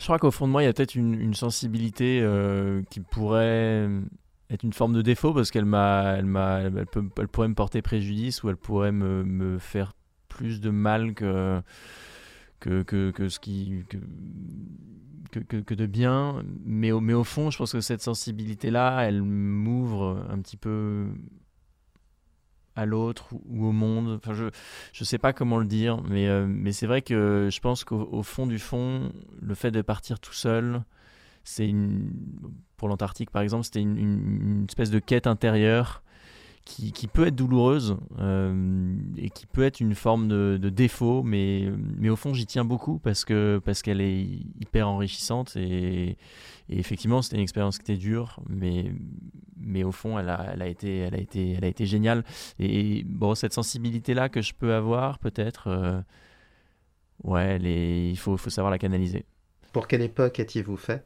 Je crois qu'au fond de moi, il y a peut-être une, sensibilité euh, qui pourrait être une forme de défaut parce qu'elle m'a, elle, m'a, elle, pourrait me porter préjudice ou elle pourrait me, me faire plus de mal que, que, que, que ce qui. Que, que, de bien, mais au, mais au fond, je pense que cette sensibilité-là, elle m'ouvre un petit peu à l'autre ou au monde. Enfin, je ne sais pas comment le dire, mais, euh, mais c'est vrai que je pense qu'au fond du fond, le fait de partir tout seul, c'est une, pour l'Antarctique par exemple, c'était une, espèce de quête intérieure qui, qui peut être douloureuse euh, et qui peut être une forme de, défaut, mais, mais au fond j'y tiens beaucoup parce que parce qu'elle est hyper enrichissante et, effectivement c'était une expérience qui était dure, mais mais au fond, elle a, elle a, été, elle a, été, elle a été géniale. Et bon, cette sensibilité-là que je peux avoir, peut-être, euh, ouais, il faut, faut savoir la canaliser. Pour quelle époque étiez-vous fait?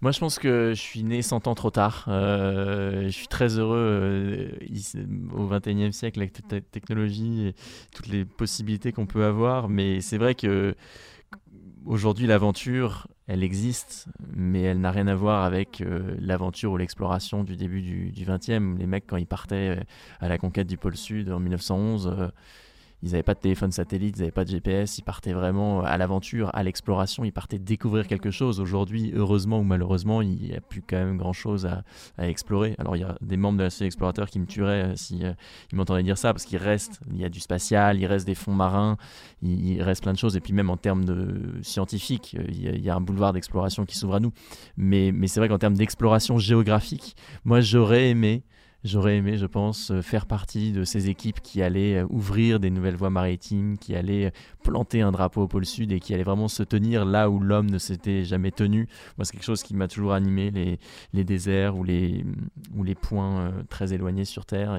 Moi, je pense que je suis né 100 ans trop tard. Euh, je suis très heureux euh, au 21e siècle avec toute la technologie et toutes les possibilités qu'on peut avoir. Mais c'est vrai que aujourd'hui, l'aventure, elle existe, mais elle n'a rien à voir avec euh, l'aventure ou l'exploration du début du, du 20e. Les mecs, quand ils partaient à la conquête du pôle Sud en 1911, ils n'avaient pas de téléphone satellite, ils n'avaient pas de GPS, ils partaient vraiment à l'aventure, à l'exploration, ils partaient découvrir quelque chose. Aujourd'hui, heureusement ou malheureusement, il n'y a plus quand même grand-chose à, explorer. Alors il y a des membres de la société explorateur qui me tueraient euh, si euh, ils m'entendaient dire ça, parce qu'il reste, il y a du spatial, il reste des fonds marins, il, reste plein de choses, et puis même en termes de scientifiques, euh, il y, a, un boulevard d'exploration qui s'ouvre à nous. Mais c'est vrai qu'en termes d'exploration géographique, moi j'aurais aimé J'aurais aimé, je pense, euh, faire partie de ces équipes qui allaient euh, ouvrir des nouvelles voies maritimes, qui allaient euh, planter un drapeau au pôle sud et qui allaient vraiment se tenir là où l'homme ne s'était jamais tenu. Moi, c'est quelque chose qui m'a toujours animé, les, déserts ou les, points très éloignés sur Terre.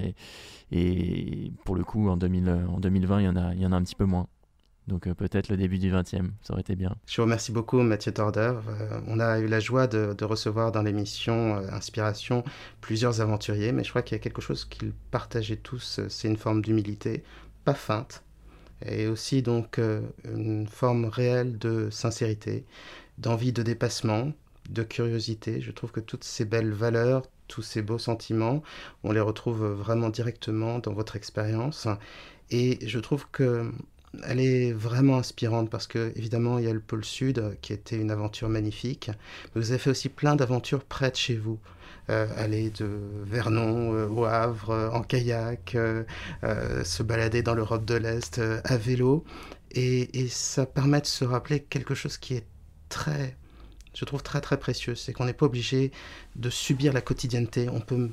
Et, pour le coup, en, 2000, en 2020, il y, en a, il y en a un petit peu moins. Donc euh, peut-être le début du 20e, ça aurait été bien. Je vous remercie beaucoup Mathieu Torder. Euh, on a eu la joie de, recevoir dans l'émission euh, Inspiration plusieurs aventuriers, mais je crois qu'il y a quelque chose qu'ils partageaient tous, c'est une forme d'humilité, pas feinte, et aussi donc une forme réelle de sincérité, d'envie de dépassement, de curiosité. Je trouve que toutes ces belles valeurs, tous ces beaux sentiments, on les retrouve vraiment directement dans votre expérience. Et je trouve que elle est vraiment inspirante parce que, évidemment, il y a le pôle Sud qui était une aventure magnifique. Mais vous avez fait aussi plein d'aventures près de chez vous. Euh, aller de Vernon euh, au Havre euh, en kayak, se balader dans l'Europe de l'Est à vélo. Et, et, ça permet de se rappeler quelque chose qui est très, je trouve très très précieux. C'est qu'on n'est pas obligé de subir la quotidienneté. On peut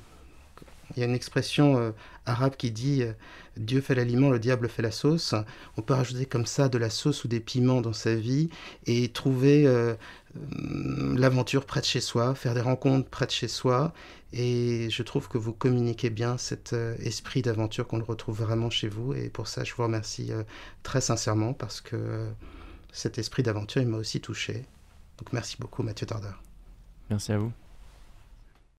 il y a une expression euh, arabe qui dit euh, Dieu fait l'aliment, le diable fait la sauce. On peut rajouter comme ça de la sauce ou des piments dans sa vie et trouver euh, l'aventure près de chez soi, faire des rencontres près de chez soi. Et je trouve que vous communiquez bien cet esprit d'aventure qu'on le retrouve vraiment chez vous. Et pour ça, je vous remercie très sincèrement parce que cet esprit d'aventure, il m'a aussi touché. Donc merci beaucoup, Mathieu Tardeur. Merci à vous.